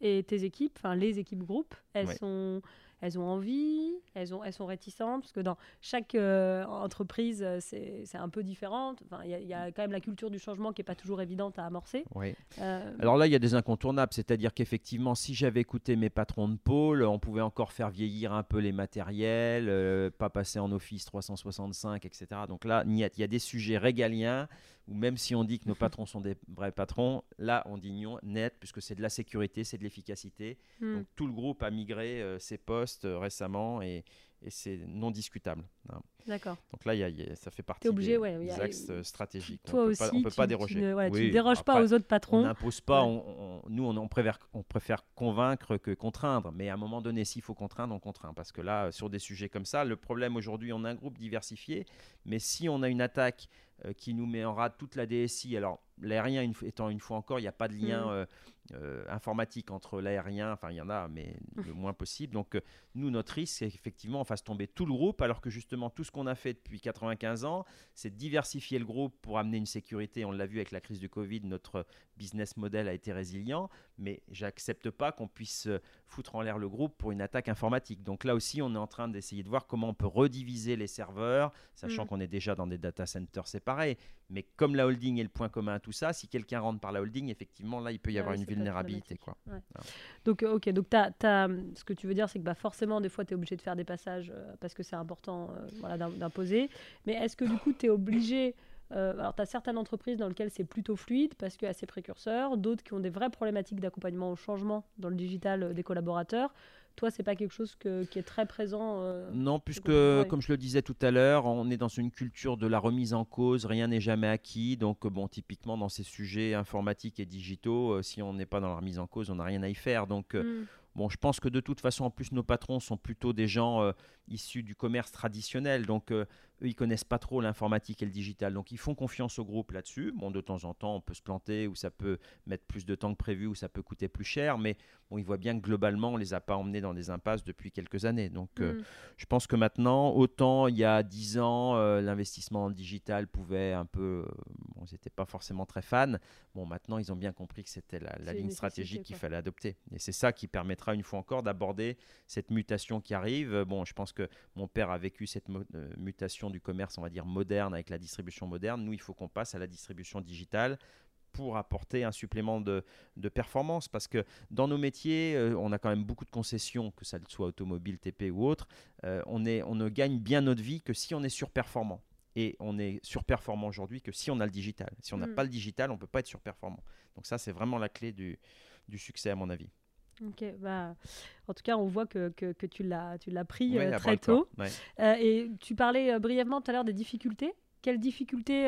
et, tes équipes, enfin les équipes groupes, elles sont elles ont envie, elles, ont, elles sont réticentes, parce que dans chaque euh, entreprise, euh, c'est un peu différent. Il y, a quand même la culture du changement qui n'est pas toujours évidente à amorcer. Oui. Euh, Alors là, il y a des incontournables, c'est-à-dire qu'effectivement, si j'avais écouté mes patrons de pôle, on pouvait encore faire vieillir un peu les matériels, pas passer en Office 365, etc. Donc là, il y a des sujets régaliens ou même si on dit que nos patrons sont des vrais patrons, là on dit non, net, puisque c'est de la sécurité, c'est de l'efficacité. Hmm. Donc tout le groupe a migré euh, ses postes euh, récemment et, et c'est non discutable. hein. D'accord. Donc là, il y a- il y a- ça fait partie obligé, des, ouais, des a- axes euh, stratégiques. Toi on peut aussi, pas, on peut tu, pas tu déroger. ne, voilà, tu ne déroges pas aux autres On patrons. n'impose pas, Ouais. on- on- nous on, on préfère, on préfère convaincre que contraindre, mais à un moment donné, s'il faut contraindre, on contraint. Parce que là, sur des sujets comme ça, le problème aujourd'hui, on a un groupe diversifié, mais si on a une attaque euh, qui nous met en rade toute la DSI, alors l'aérien une étant une fois encore, il n'y a pas de lien Mm. euh, euh, informatique entre l'aérien, enfin il y en a, mais le moins possible. Donc euh, nous, notre risque, c'est qu'effectivement, on fasse tomber tout le groupe, alors que justement, tout ce qu'on a fait depuis 95 ans, c'est diversifier le groupe pour amener une sécurité. On l'a vu avec la crise du Covid, notre business model a été résilient, mais j'accepte pas qu'on puisse euh, foutre en l'air le groupe pour une attaque informatique. Donc là aussi, on est en train d'essayer de voir comment on peut rediviser les serveurs, sachant Mm. qu'on est déjà dans des data centers séparés. Mais comme la holding est le point commun à tout ça, si quelqu'un rentre par la holding, effectivement, là, il peut y Ah avoir ouais, une vulnérabilité. Quoi. Donc, euh, ok, donc t'as- t'as- ce que tu veux dire, c'est que bah, forcément, des fois, tu es obligé de faire des passages euh, parce que c'est important euh, voilà, d'imposer. Mais est-ce que du coup, tu es obligé. euh, alors, tu as certaines entreprises dans lesquelles c'est plutôt fluide parce qu'il y a assez précurseurs, d'autres qui ont des vraies problématiques d'accompagnement au changement dans le digital euh, des collaborateurs. Toi, c'est pas quelque chose que- qui est très présent. euh, Non, puisque, comme je le disais tout à l'heure, on est dans une culture de la remise en cause, rien n'est jamais acquis. Donc, euh, bon, typiquement, dans ces sujets informatiques et digitaux, euh, si on n'est pas dans la remise en cause, on n'a rien à y faire. Donc, euh, hmm, Bon, je pense que de toute façon, en plus, nos patrons sont plutôt des gens euh, issus du commerce traditionnel. Donc, euh, eux, ils connaissent pas trop l'informatique et le digital. Donc, ils font confiance au groupe là-dessus. Bon, de temps en temps, on peut se planter ou ça peut mettre plus de temps que prévu ou ça peut coûter plus cher. Mais bon, ils voient bien que globalement, on les a pas emmenés dans des impasses depuis quelques années. Donc, euh, hmm. je pense que maintenant, autant il y a 10 ans, euh, l'investissement en digital pouvait un peu. euh, bon, ils n'étaient pas forcément très fans. Bon, maintenant, ils ont bien compris que c'était la, ligne stratégique qu'il fallait adopter. Et c'est ça qui permettra, une fois encore, d'aborder cette mutation qui arrive. Euh, Bon, je pense que mon père a vécu cette mo- du commerce, on va dire, moderne, avec la distribution moderne. Nous, il faut qu'on passe à la distribution digitale pour apporter un supplément de, de performance parce que dans nos métiers, euh, on a quand même beaucoup de concessions, que ça soit automobile, TP ou autre. Euh, on, est, on ne gagne bien notre vie que si on est surperformant. Et on est surperformant aujourd'hui que si on a le digital. Si on n'a Mm. pas le digital, on ne peut pas être surperformant. Donc ça, c'est vraiment la clé du, du succès, à mon avis. Ok, bah, en tout cas, on voit que, que, que tu l'as tu l'as pris euh, très tôt. Ouais. Euh, et tu parlais euh, brièvement tout à l'heure des difficultés. Quelles difficultés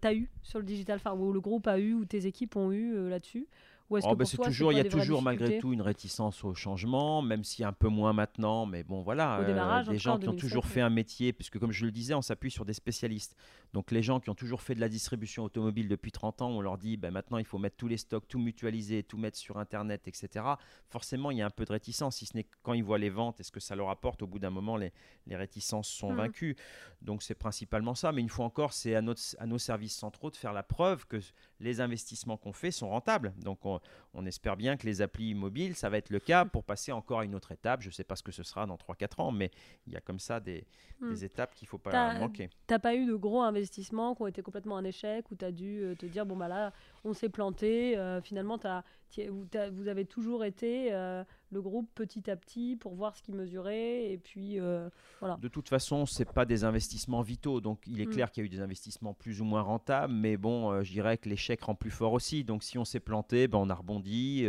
tu as eues sur le digital, enfin, ou le groupe a eu, ou tes équipes ont eu là-dessus? Ou est-ce Oh, que bah, c'est toujours, il y a toujours malgré tout une réticence au changement, même si un peu moins maintenant. Mais bon, voilà, Au euh, gens en qui ont 2007, toujours fait un métier, puisque comme je le disais, on s'appuie sur des spécialistes. Donc les gens qui ont toujours fait de la distribution automobile depuis 30 ans, on leur dit, ben, maintenant il faut mettre tous les stocks, tout mutualiser, tout mettre sur Internet, etc. Forcément, il y a un peu de réticence, si ce n'est quand ils voient les ventes et ce que ça leur apporte, au bout d'un moment, les, les réticences sont Mhm. vaincues. Donc c'est principalement ça. Mais une fois encore, c'est à, notre, à nos services centraux de faire la preuve que les investissements qu'on fait sont rentables. Donc on, on espère bien que les applis mobiles, ça va être le cas pour passer encore à une autre étape. Je ne sais pas ce que ce sera dans 3-4 ans, mais il y a comme ça des, Hmm. des étapes qu'il ne faut pas manquer. T'as pas eu de gros investissements qui ont été complètement un échec, où tu as dû euh, te dire, bon, bah là, on s'est planté. euh, finalement, t'as- t'y- vous, avez toujours été euh, le groupe petit à petit pour voir ce qu'ils mesuraient. Et puis, euh, voilà. De toute façon, ce pas des investissements vitaux. Donc, il est Mm. clair qu'il y a eu des investissements plus ou moins rentables. Mais bon, je dirais que l'échec rend plus fort aussi. Donc, si on s'est planté, ben, on a rebondi.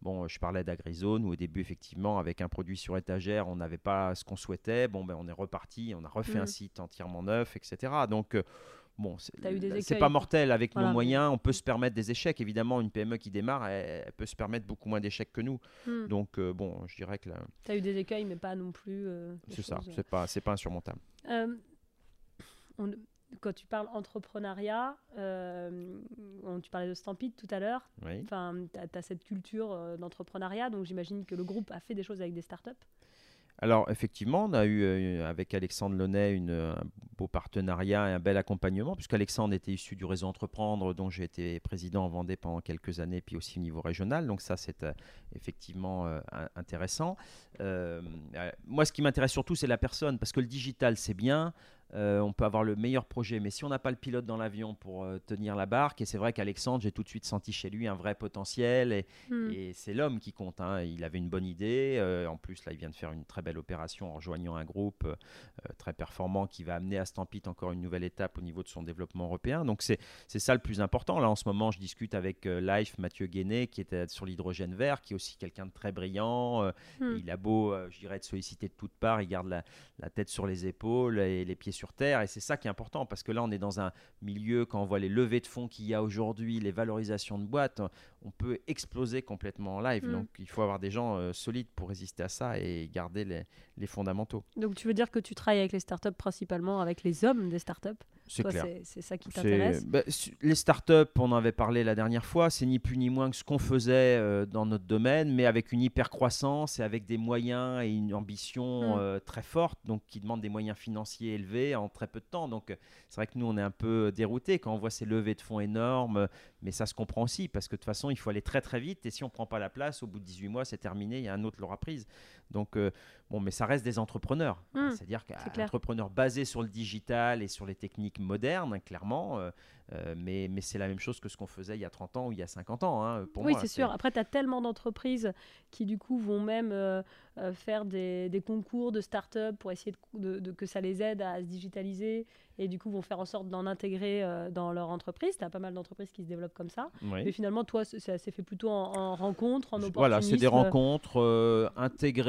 bon, je parlais d'AgriZone où au début, effectivement, avec un produit sur étagère, on n'avait pas ce qu'on souhaitait. Bon, ben, on est reparti. On a refait Mm. un site entièrement neuf, etc. Donc, bon, c'est pas mortel. Avec Voilà, nos moyens, on peut se permettre des échecs. Évidemment, une PME qui démarre, elle, elle peut se permettre beaucoup moins d'échecs que nous. Hmm. Donc, euh, bon, je dirais que là, Tu as eu des écueils, mais pas non plus. euh, c'est ça. euh, C'est pas, pas insurmontable. Euh, on- quand tu parles entrepreneuriat, tu parlais de Stampede tout à l'heure. Oui. Enfin, tu as, cette culture d'entrepreneuriat, donc j'imagine que le groupe a fait des choses avec des startups. Alors effectivement, on a eu euh, avec Alexandre Launay un beau partenariat et un bel accompagnement, puisqu'Alexandre était issu du réseau Entreprendre, dont j'ai été président en Vendée pendant quelques années, puis aussi au niveau régional. Donc ça, c'est euh, effectivement euh, intéressant. Moi, ce qui m'intéresse surtout, c'est la personne, parce que le digital, c'est bien. Euh, on peut avoir le meilleur projet, mais si on n'a pas le pilote dans l'avion pour euh, tenir la barque, et c'est vrai qu'Alexandre, j'ai tout de suite senti chez lui un vrai potentiel, et, Hmm. et c'est l'homme qui compte. hein. Il avait une bonne idée, euh, en plus là il vient de faire une très belle opération en rejoignant un groupe très performant qui va amener à Stampit encore une nouvelle étape au niveau de son développement européen. Donc c'est ça le plus important. Là en ce moment je discute avec Life, Mathieu Guéné, qui était sur l'hydrogène vert, qui est aussi quelqu'un de très brillant. Hmm. Il a beau, je dirais, être sollicité de toutes parts, il garde la, la tête sur les épaules et les pieds Et c'est ça qui est important parce que là, on est dans un milieu, quand on voit les levées de fonds qu'il y a aujourd'hui, les valorisations de boîtes, on peut exploser complètement en live. Mm. Donc il faut avoir des gens euh, solides pour résister à ça et garder les, les fondamentaux. Donc tu veux dire que tu travailles avec les startups principalement avec les hommes des startups? C'est clair. c'est- ça qui t'intéresse? bah, les startups, on en avait parlé la dernière fois, c'est ni plus ni moins que ce qu'on faisait euh, dans notre domaine, mais avec une hyper croissance et avec des moyens et une ambition Mm. euh, très forte, donc qui demande des moyens financiers élevés en très peu de temps. Donc c'est vrai que nous, on est un peu déroutés quand on voit ces levées de fonds énormes, mais ça se comprend aussi parce que de toute façon, il faut aller très très vite et si on prend pas la place, au bout de 18 mois, c'est terminé, il y a un autre l'aura prise. Donc euh, bon, mais ça reste des entrepreneurs. Mm. C'est-à-dire qu'un entrepreneur basé sur le digital et sur les techniques modernes, clairement. euh, euh, mais mais c'est la même chose que ce qu'on faisait il y a 30 ans ou il y a 50 ans. hein, pour oui, c'est sûr. Après, tu as tellement d'entreprises qui, du coup, vont même faire des, des concours de start-up pour essayer de, de- de- que ça les aide à se digitaliser et, du coup, vont faire en sorte d'en intégrer dans leur entreprise. Tu as pas mal d'entreprises qui se développent comme ça. Oui. Mais finalement, toi, ça s'est fait plutôt en, en rencontre, en opportunisme. Voilà, c'est des rencontres euh,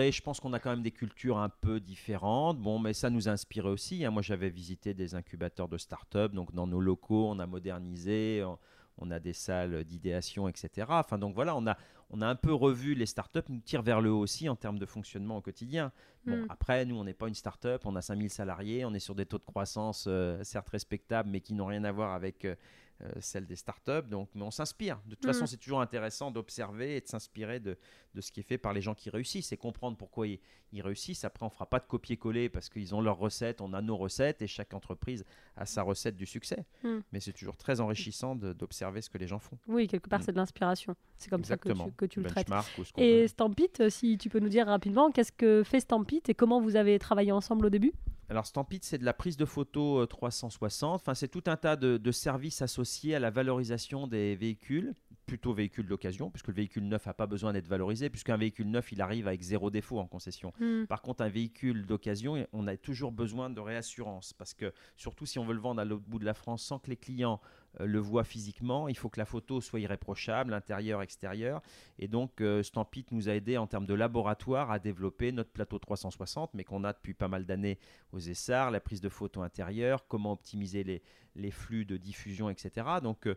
intégrées. Je pense qu'on a quand même des cultures un peu différentes. Bon, mais ça nous a inspiré aussi. hein. Moi, j'avais visité des incubateurs de start-up. Donc, dans nos locaux, on a modernisé. On, on a des salles d'idéation, etc. Enfin, donc voilà, on a, on a un peu revu les startups, nous tirent vers le haut aussi en termes de fonctionnement au quotidien. Bon, Mm. après, nous, on n'est pas une start-up, on a 5000 salariés, on est sur des taux de croissance euh, certes respectables, mais qui n'ont rien à voir avec euh, euh, celles des startups. Donc, mais on s'inspire. De toute Mm. façon, c'est toujours intéressant d'observer et de s'inspirer de, de ce qui est fait par les gens qui réussissent et comprendre pourquoi ils, ils réussissent. Après, on fera pas de copier-coller parce qu'ils ont leurs recettes, on a nos recettes et chaque entreprise a sa recette du succès. Mm. Mais c'est toujours très enrichissant d'observer ce que les gens font. Oui, quelque part, Mm. c'est de l'inspiration. C'est comme Exactement. ça que tu, que tu le traites. Et. Stampit, euh, si tu peux nous dire rapidement, qu'est-ce que fait Stampit et comment vous avez travaillé ensemble au début? Alors Stampede, c'est de la prise de photos euh, 360. Enfin, c'est tout un tas de, de services associés à la valorisation des véhicules, plutôt véhicules d'occasion, puisque le véhicule neuf n'a pas besoin d'être valorisé, puisqu'un véhicule neuf, il arrive avec zéro défaut en concession. Hmm. Par contre, un véhicule d'occasion, on a toujours besoin de réassurance, parce que surtout si on veut le vendre à l'autre bout de la France sans que les clients euh, le voient physiquement, il faut que la photo soit irréprochable, intérieur, extérieur. Et donc, euh, Stampit nous a aidé en termes de laboratoire à développer notre plateau 360, mais qu'on a depuis pas mal d'années aux Essars, la prise de photo intérieure, comment optimiser les, les flux de diffusion, etc. Donc, euh,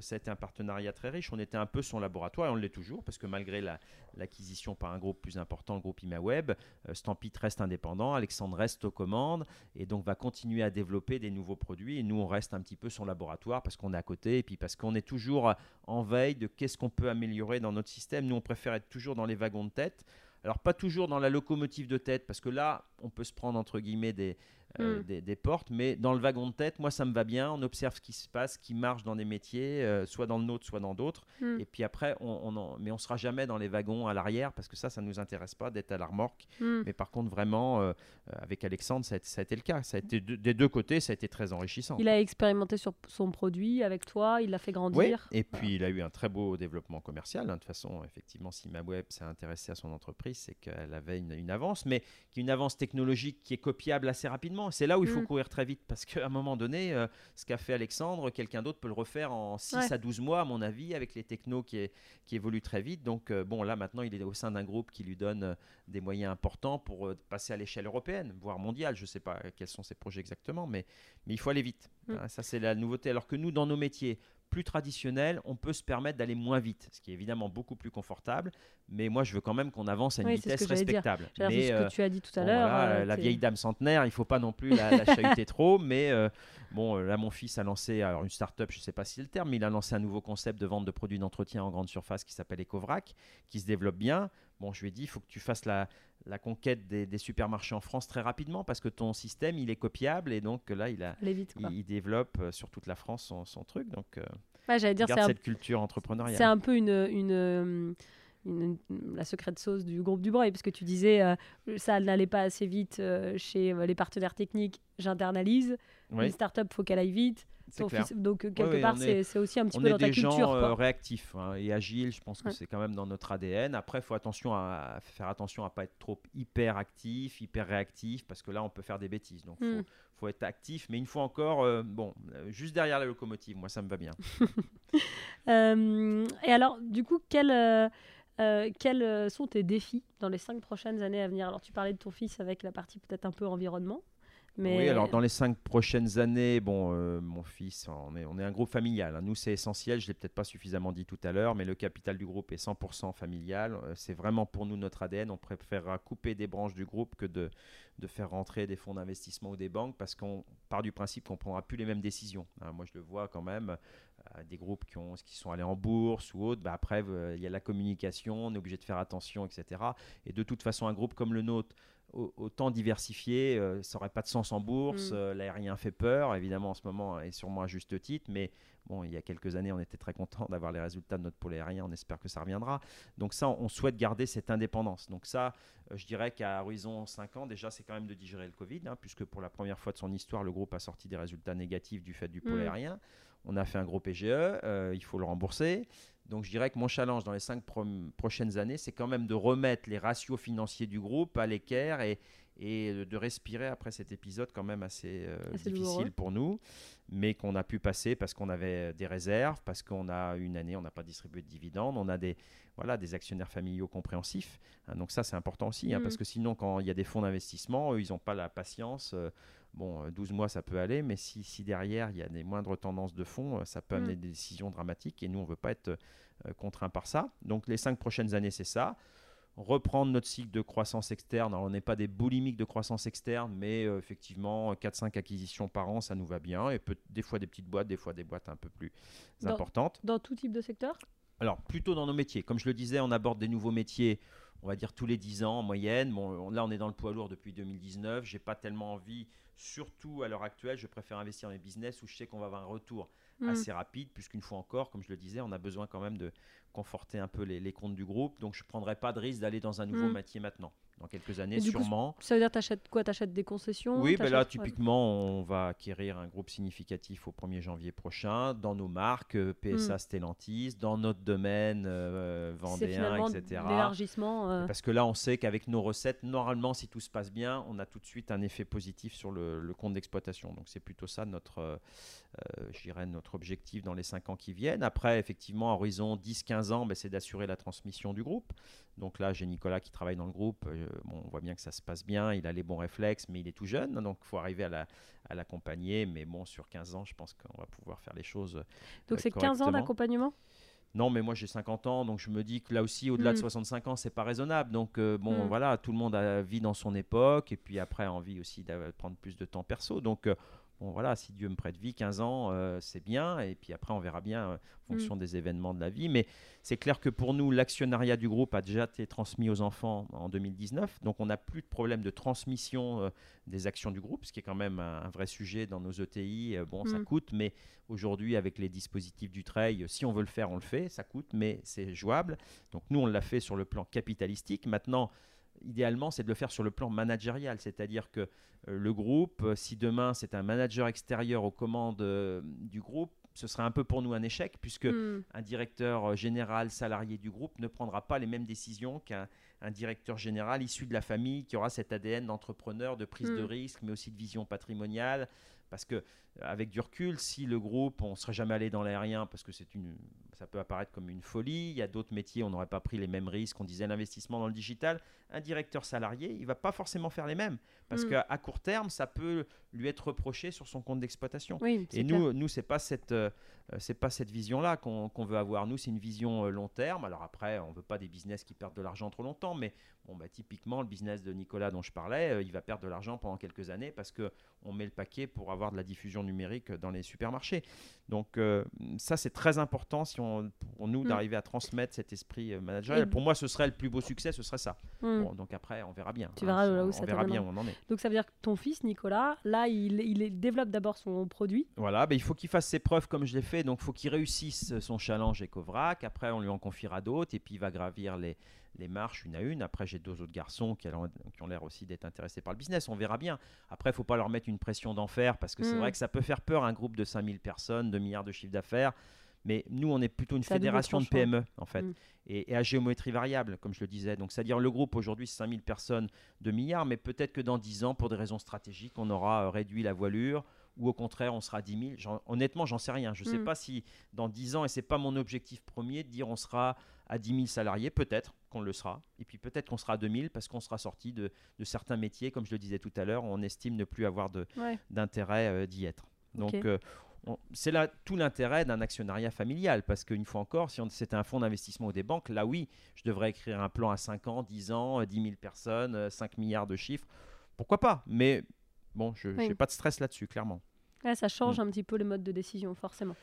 ça un partenariat très riche. On était un peu son laboratoire et on l'est toujours, parce que malgré la- l'acquisition par un groupe plus important, le groupe ImaWeb, euh, Stampit reste indépendant, Alexandre reste aux commandes et donc va continuer à développer des nouveaux produits. Et nous, on reste un petit peu son laboratoire parce qu'on est à côté et puis parce qu'on est toujours euh, en veille de qu'est-ce qu'on peut améliorer dans notre système. Nous, on préfère être toujours dans les wagons de tête. Alors, pas toujours dans la locomotive de tête parce que là, on peut se prendre entre guillemets des, euh, Mm. des, des portes, mais dans le wagon de tête, moi, ça me va bien. On observe ce qui se passe, ce qui marche dans des métiers, euh, soit dans le nôtre, soit dans d'autres. Mm. Et puis après, on, on en- mais on sera jamais dans les wagons à l'arrière parce que ça, ça nous intéresse pas d'être à la remorque. Hmm. Mais par contre, vraiment, euh, avec Alexandre, ça a, été- ça a été le cas. Ça a été de- des deux côtés, ça a été très enrichissant. Il a expérimenté sur son produit avec toi, il l'a fait Oui, grandir. et puis il a eu un très beau développement commercial. hein. De toute façon, effectivement, si MaWeb s'est intéressé à son entreprise, c'est qu'elle avait une, une avance, mais une avance technologique qui est copiable assez rapidement. C'est là où il faut Mm. courir très vite, parce qu'à un moment donné, euh, ce qu'a fait Alexandre, quelqu'un d'autre peut le refaire en 6 Ouais. à 12 mois, à mon avis, avec les technos qui, est- qui évoluent très vite. Donc, euh, bon, là, maintenant, il est au sein d'un groupe qui lui donne euh, des moyens importants pour passer à l'échelle européenne, voire mondiale. Je ne sais pas quels sont ses projets exactement, mais, mais il faut aller vite. Mm. Hein, ça, c'est la nouveauté. Alors que nous, dans nos métiers, plus traditionnels, on peut se permettre d'aller moins vite, ce qui est évidemment beaucoup plus confortable. Mais moi, je veux quand même qu'on avance à une Oui, c'est ce vitesse que j'allais dire. respectable. Mais, ce euh, que tu as dit tout à bon, l'heure. voilà, euh, la vieille dame centenaire, il faut pas non plus la, la chahuter trop. Mais euh, bon, euh, là, mon fils a lancé alors une start-up, je sais pas si c'est le terme, mais il a lancé un nouveau concept de vente de produits d'entretien en grande surface qui s'appelle Ecovrac, qui se développe bien. Bon, je lui ai dit, il faut que tu fasses la, la conquête des, des supermarchés en France très rapidement parce que ton système, il est copiable et donc là, il a. Vite. Il, il développe euh, sur toute la France son, son truc, donc euh, Ouais, J'allais dire, c'est un, cette culture entrepreneuriale. c'est un peu une, une, euh, la secrète sauce du groupe du Breuil, parce que tu disais euh, ça n'allait pas assez vite euh, chez euh, les partenaires techniques, j'internalise. Une start-up, faut qu'elle aille vite. donc quelque part, c'est aussi un petit peu dans ta culture. On est des gens réactifs hein, et agiles. Je pense que c'est quand même dans notre ADN. Après, il faut attention à, faire attention à pas être trop hyper actif, hyper réactif, parce que là, on peut faire des bêtises. Donc, il faut, faut, être actif. Mais une fois encore, bon, juste derrière la locomotive, moi, ça me va bien. et alors, du coup, quel euh, quels euh, sont tes défis dans les cinq prochaines années à venir? Alors, tu parlais de ton fils avec la partie peut-être un peu environnement. Mais... Oui, alors dans les cinq prochaines années, bon, euh, mon fils, on est, on est un groupe familial. Hein. Nous, c'est essentiel. Je ne l'ai peut-être pas suffisamment dit tout à l'heure, mais le capital du groupe est 100% familial. c'est vraiment pour nous notre ADN. On préférera couper des branches du groupe que de, de faire rentrer des fonds d'investissement ou des banques parce qu'on part du principe qu'on ne prendra plus les mêmes décisions. Hein. moi, je le vois quand même des groupes qui, ont, qui sont allés en bourse ou autre, bah après, il y a la communication, on est obligé de faire attention, etc. Et de toute façon, un groupe comme le nôtre, autant diversifié, euh, ça n'aurait pas de sens en bourse. Mm. Euh, l'aérien fait peur, évidemment, en ce moment, et sûrement à juste titre, mais bon, il y a quelques années, on était très content d'avoir les résultats de notre pôle aérien. On espère que ça reviendra. Donc, ça, on souhaite garder cette indépendance. Donc, ça, euh, je dirais qu'à horizon 5 ans, déjà, c'est quand même de digérer le Covid, hein, puisque pour la première fois de son histoire, le groupe a sorti des résultats négatifs du fait du pôle mm. aérien. On a fait un gros PGE, euh, il faut le rembourser. Donc je dirais que mon challenge dans les cinq prochaines années, c'est quand même de remettre les ratios financiers du groupe à l'équerre et, et de respirer après cet épisode quand même assez, euh, difficile pour nous, mais qu'on a pu passer parce qu'on avait des réserves, parce qu'on a une année, on n'a pas distribué de dividendes, on a des, voilà, des actionnaires familiaux compréhensifs. Hein. donc ça, c'est important aussi, hein, parce mmh. que sinon, quand il y a des fonds d'investissement, ils n'ont pas la patience. Euh, Bon, 12 euh, mois, ça peut aller, mais si, si, derrière, il y a des moindres tendances de fond, euh, ça peut amener mm. des décisions dramatiques et nous, on ne veut pas être euh, contraints par ça. Donc, les cinq prochaines années, c'est ça. Reprendre notre cycle de croissance externe. Alors, on n'est pas des boulimiques de croissance externe, mais effectivement, 4-5 acquisitions par an, ça nous va bien. Et peut, des fois des petites boîtes, des fois des boîtes un peu plus importantes. Dans tout type de secteur? Alors, plutôt dans nos métiers. Comme je le disais, on aborde des nouveaux métiers on va dire tous les 10 ans en moyenne. Bon, là, on est dans le poids lourd depuis 2019. J'ai pas tellement envie Surtout à l'heure actuelle, je préfère investir dans les business où je sais qu'on va avoir un retour mm. assez rapide, puisqu'une fois encore, comme je le disais, on a besoin quand même de conforter un peu les, comptes du groupe. Donc je ne prendrai pas de risque d'aller dans un nouveau mm. métier maintenant dans quelques années, sûrement. ça veut dire tu quoi? Tu achètes des concessions? Oui, ben là, typiquement, on va acquérir un groupe significatif au 1er janvier prochain dans nos marques, euh, PSA hmm. Stellantis, dans notre domaine euh, vendéen, etc. L'élargissement. Euh. Parce que là, on sait qu'avec nos recettes, normalement, si tout se passe bien, on a tout de suite un effet positif sur le, compte d'exploitation. Donc, c'est plutôt ça notre, je dirais, notre objectif dans les 5 ans qui viennent. Après, effectivement, à horizon 10-15 ans, ben, c'est d'assurer la transmission du groupe. Donc là, j'ai Nicolas qui travaille dans le groupe. Euh, bon, on voit bien que ça se passe bien. Il a les bons réflexes, mais il est tout jeune. Donc il faut arriver à l'accompagner. mais bon, sur 15 ans, je pense qu'on va pouvoir faire les choses. Donc euh, c'est 15 ans d'accompagnement? Non, mais moi j'ai 50 ans, donc je me dis que là aussi, au-delà de 65 hmm. ans, c'est pas raisonnable. Donc euh, bon, hmm. voilà, tout le monde a vie dans son époque, et puis après a envie aussi de prendre plus de temps perso. Donc bon voilà, si Dieu me prête vie, 15 ans, euh, c'est bien, et puis après on verra bien euh, en fonction mm. des événements de la vie. Mais c'est clair que pour nous, l'actionnariat du groupe a déjà été transmis aux enfants en 2019, donc on n'a plus de problème de transmission euh, des actions du groupe, ce qui est quand même un, vrai sujet dans nos ETI. bon, ça mm. coûte, mais aujourd'hui avec les dispositifs du trail, si on veut le faire, on le fait, ça coûte, mais c'est jouable. Donc nous, on l'a fait sur le plan capitalistique. Maintenant, idéalement, c'est de le faire sur le plan managérial, c'est-à-dire que euh, le groupe, euh, si demain c'est un manager extérieur aux commandes euh, du groupe, ce serait un peu pour nous un échec, puisque hmm. un directeur général salarié du groupe ne prendra pas les mêmes décisions qu'un directeur général issu de la famille qui aura cet ADN d'entrepreneur, de prise de hmm. risque, mais aussi de vision patrimoniale. Parce que avec du recul, si le groupe, on ne serait jamais allé dans l'aérien parce que c'est une, ça peut apparaître comme une folie. Il y a d'autres métiers, on n'aurait pas pris les mêmes risques. On disait l'investissement dans le digital. Un directeur salarié, il va pas forcément faire les mêmes parce mm. qu'à court terme, ça peut lui être reproché sur son compte d'exploitation. Et nous, nous, c'est pas cette, euh, c'est pas cette vision-là qu'on veut avoir. Nous, c'est une vision euh, long terme. Alors après, on veut pas des business qui perdent de l'argent trop longtemps, mais bon, bah, typiquement, le business de Nicolas dont je parlais, euh, il va perdre de l'argent pendant quelques années parce que on met le paquet pour avoir de la diffusion numérique dans les supermarchés. Donc euh, ça, c'est très important si on, pour nous Mm. d'arriver à transmettre cet esprit euh, managérial. Et- Pour moi, ce serait le plus beau succès, ce serait ça. Bon, donc après, on verra bien. Tu hein, verras là où on, ça on verra bien où on en est. Donc ça veut dire que ton fils, Nicolas, là, il, il développe d'abord son produit. Voilà, ben, il faut qu'il fasse ses preuves comme je l'ai fait. Donc, il faut qu'il réussisse son challenge Ecovrac. Après, on lui en confiera d'autres. Et puis, il va gravir les, les marches une à une. Après, j'ai deux autres garçons qui, ont l'air aussi d'être intéressés par le business. On verra bien. Après, il ne faut pas leur mettre une pression d'enfer parce que c'est Mm. vrai que ça peut faire peur un groupe de 5000 personnes, 2 milliards de chiffre d'affaires. Mais nous, on est plutôt une fédération de. PME, en fait, Mm. et, et à géométrie variable, comme je le disais. Donc, c'est-à-dire le groupe aujourd'hui, c'est 5000 personnes, 2 milliards, mais peut-être que dans 10 ans, pour des raisons stratégiques, on aura euh, réduit la voilure, ou au contraire, on sera 10 000. J'en- honnêtement, j'en sais rien. Je ne sais Mm. pas si dans 10 ans, et c'est pas mon objectif premier, de dire on sera à 10 000 salariés, peut-être qu'on le sera, et puis peut-être qu'on sera à 2 000 parce qu'on sera sorti de, de certains métiers, comme je le disais tout à l'heure, où on estime ne plus avoir Ouais. d'intérêt euh, d'y être. Donc, euh, c'est là tout l'intérêt d'un actionnariat familial, parce qu'une fois encore, si on- c'était un fonds d'investissement ou des banques, là oui, je devrais écrire un plan à 5 ans, 10 ans, euh, 10 000 personnes, euh, 5 milliards de chiffres. Pourquoi pas? Mais bon, je Oui. n'ai pas de stress là-dessus, clairement. Ça change Mm. un petit peu les modes de décision, forcément.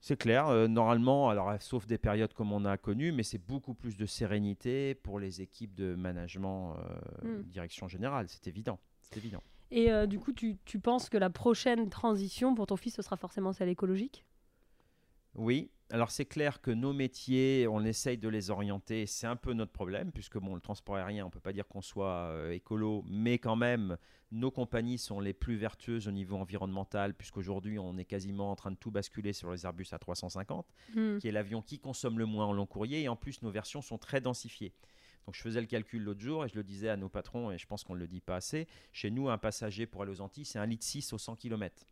C'est clair, euh, normalement, alors euh, sauf des périodes comme on a connues, mais c'est beaucoup plus de sérénité pour les équipes de management, euh, Mm. direction générale, c'est évident. C'est évident. Et euh, du coup, tu, tu penses que la prochaine transition pour ton fils, ce sera forcément celle écologique? Oui, alors c'est clair que nos métiers, on essaye de les orienter, c'est un peu notre problème, puisque bon, le transport aérien, on ne peut pas dire qu'on soit euh, écolo, mais quand même, nos compagnies sont les plus vertueuses au niveau environnemental, puisqu'aujourd'hui, on est quasiment en train de tout basculer sur les Airbus A350, Hmm. qui est l'avion qui consomme le moins en long courrier, et en plus, nos versions sont très densifiées. Donc je faisais le calcul l'autre jour et je le disais à nos patrons, et je pense qu'on ne le dit pas assez, chez nous, un passager pour aller aux Antilles, c'est 1,6 litre au 100 km,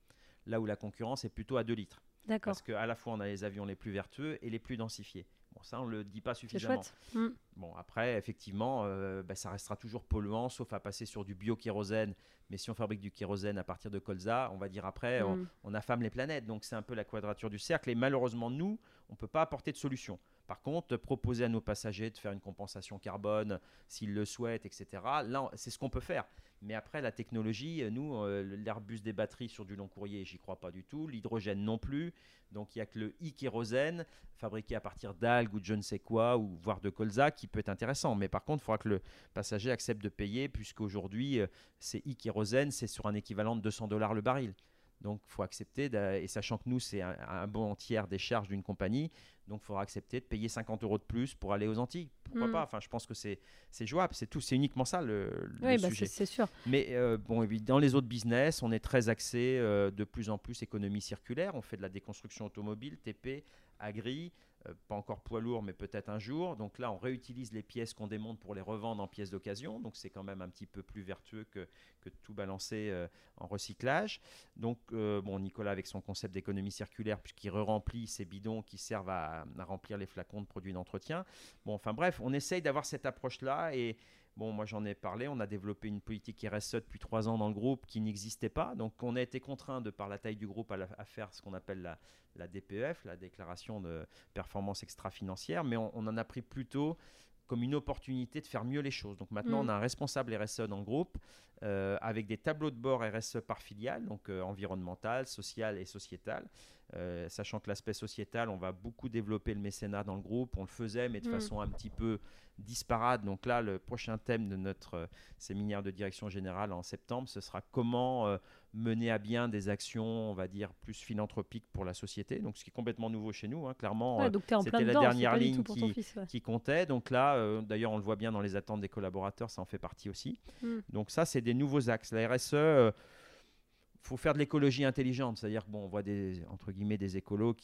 là où la concurrence est plutôt à 2 litres. D'accord, Parce qu'à la fois, on a les avions les plus vertueux et les plus densifiés. Bon, ça, on ne le dit pas c'est suffisamment. chouette. Hmm. Bon, après, effectivement, euh, bah, ça restera toujours polluant, sauf à passer sur du bio-kérosène. Mais si on fabrique du kérosène à partir de colza, on va dire après, on, Hmm. on affame les planètes. Donc, c'est un peu la quadrature du cercle. Et malheureusement, nous, on ne peut pas apporter de solution. Par contre, proposer à nos passagers de faire une compensation carbone s'ils le souhaitent, etc., là, c'est ce qu'on peut faire. Mais après, la technologie, euh, nous, euh, l'Airbus des batteries sur du long courrier, j'y crois pas du tout. L'hydrogène non plus. Donc, il n'y a que le e-kérosène fabriqué à partir d'algues ou de je ne sais quoi, ou voire de colza, qui peut être intéressant. Mais par contre, il faudra que le passager accepte de payer, puisqu'aujourd'hui, euh, c'est e-kérosène, c'est sur un équivalent de 200 dollars le baril. Donc, il faut accepter, et sachant que nous, c'est un, un bon tiers des charges d'une compagnie, donc il faudra accepter de payer 50 euros de plus pour aller aux Antilles. Pourquoi Mm. pas? Enfin, je pense que c'est jouable, c'est tout, c'est uniquement ça le, le Oui, bah, sujet. c'est c'est sûr. Mais euh, bon, dans les autres business, on est très axé euh, de plus en plus économie circulaire. On fait de la déconstruction automobile, TP, agri, euh, pas encore poids lourd, mais peut-être un jour. Donc là, on réutilise les pièces qu'on démonte pour les revendre en pièces d'occasion. Donc c'est quand même un petit peu plus vertueux que, que tout balancer euh, en recyclage. Donc, euh, bon, Nicolas, avec son concept d'économie circulaire, puisqu'il re-remplit ces bidons qui servent à, à remplir les flacons de produits d'entretien. Bon, enfin bref, on essaye d'avoir cette approche-là et Bon, moi j'en ai parlé, on a développé une politique RSE depuis trois ans dans le groupe qui n'existait pas. Donc on a été contraint de par la taille du groupe à, la- à faire ce qu'on appelle la, la DPF, la déclaration de performance extra-financière, mais on, on en a pris plutôt comme une opportunité de faire mieux les choses. Donc maintenant Mm. on a un responsable RSE dans le groupe euh, avec des tableaux de bord RSE par filiale, donc euh, environnemental, social et sociétal. Euh, sachant que l'aspect sociétal, on va beaucoup développer le mécénat dans le groupe. On le faisait, mais de Mm. façon un petit peu disparate. Donc là, le prochain thème de notre euh, séminaire de direction générale en septembre, ce sera comment euh, mener à bien des actions, on va dire, plus philanthropiques pour la société. Donc ce qui est complètement nouveau chez nous, hein, clairement. Ouais, c'était la dedans, dernière ligne ton fils. ouais. qui comptait. Donc là, d'ailleurs, on le voit bien dans les attentes des collaborateurs, ça en fait partie aussi. Mm. Donc ça, c'est des nouveaux axes. La RSE, faut faire de l'écologie intelligente, c'est-à-dire bon, on voit des entre guillemets des écolos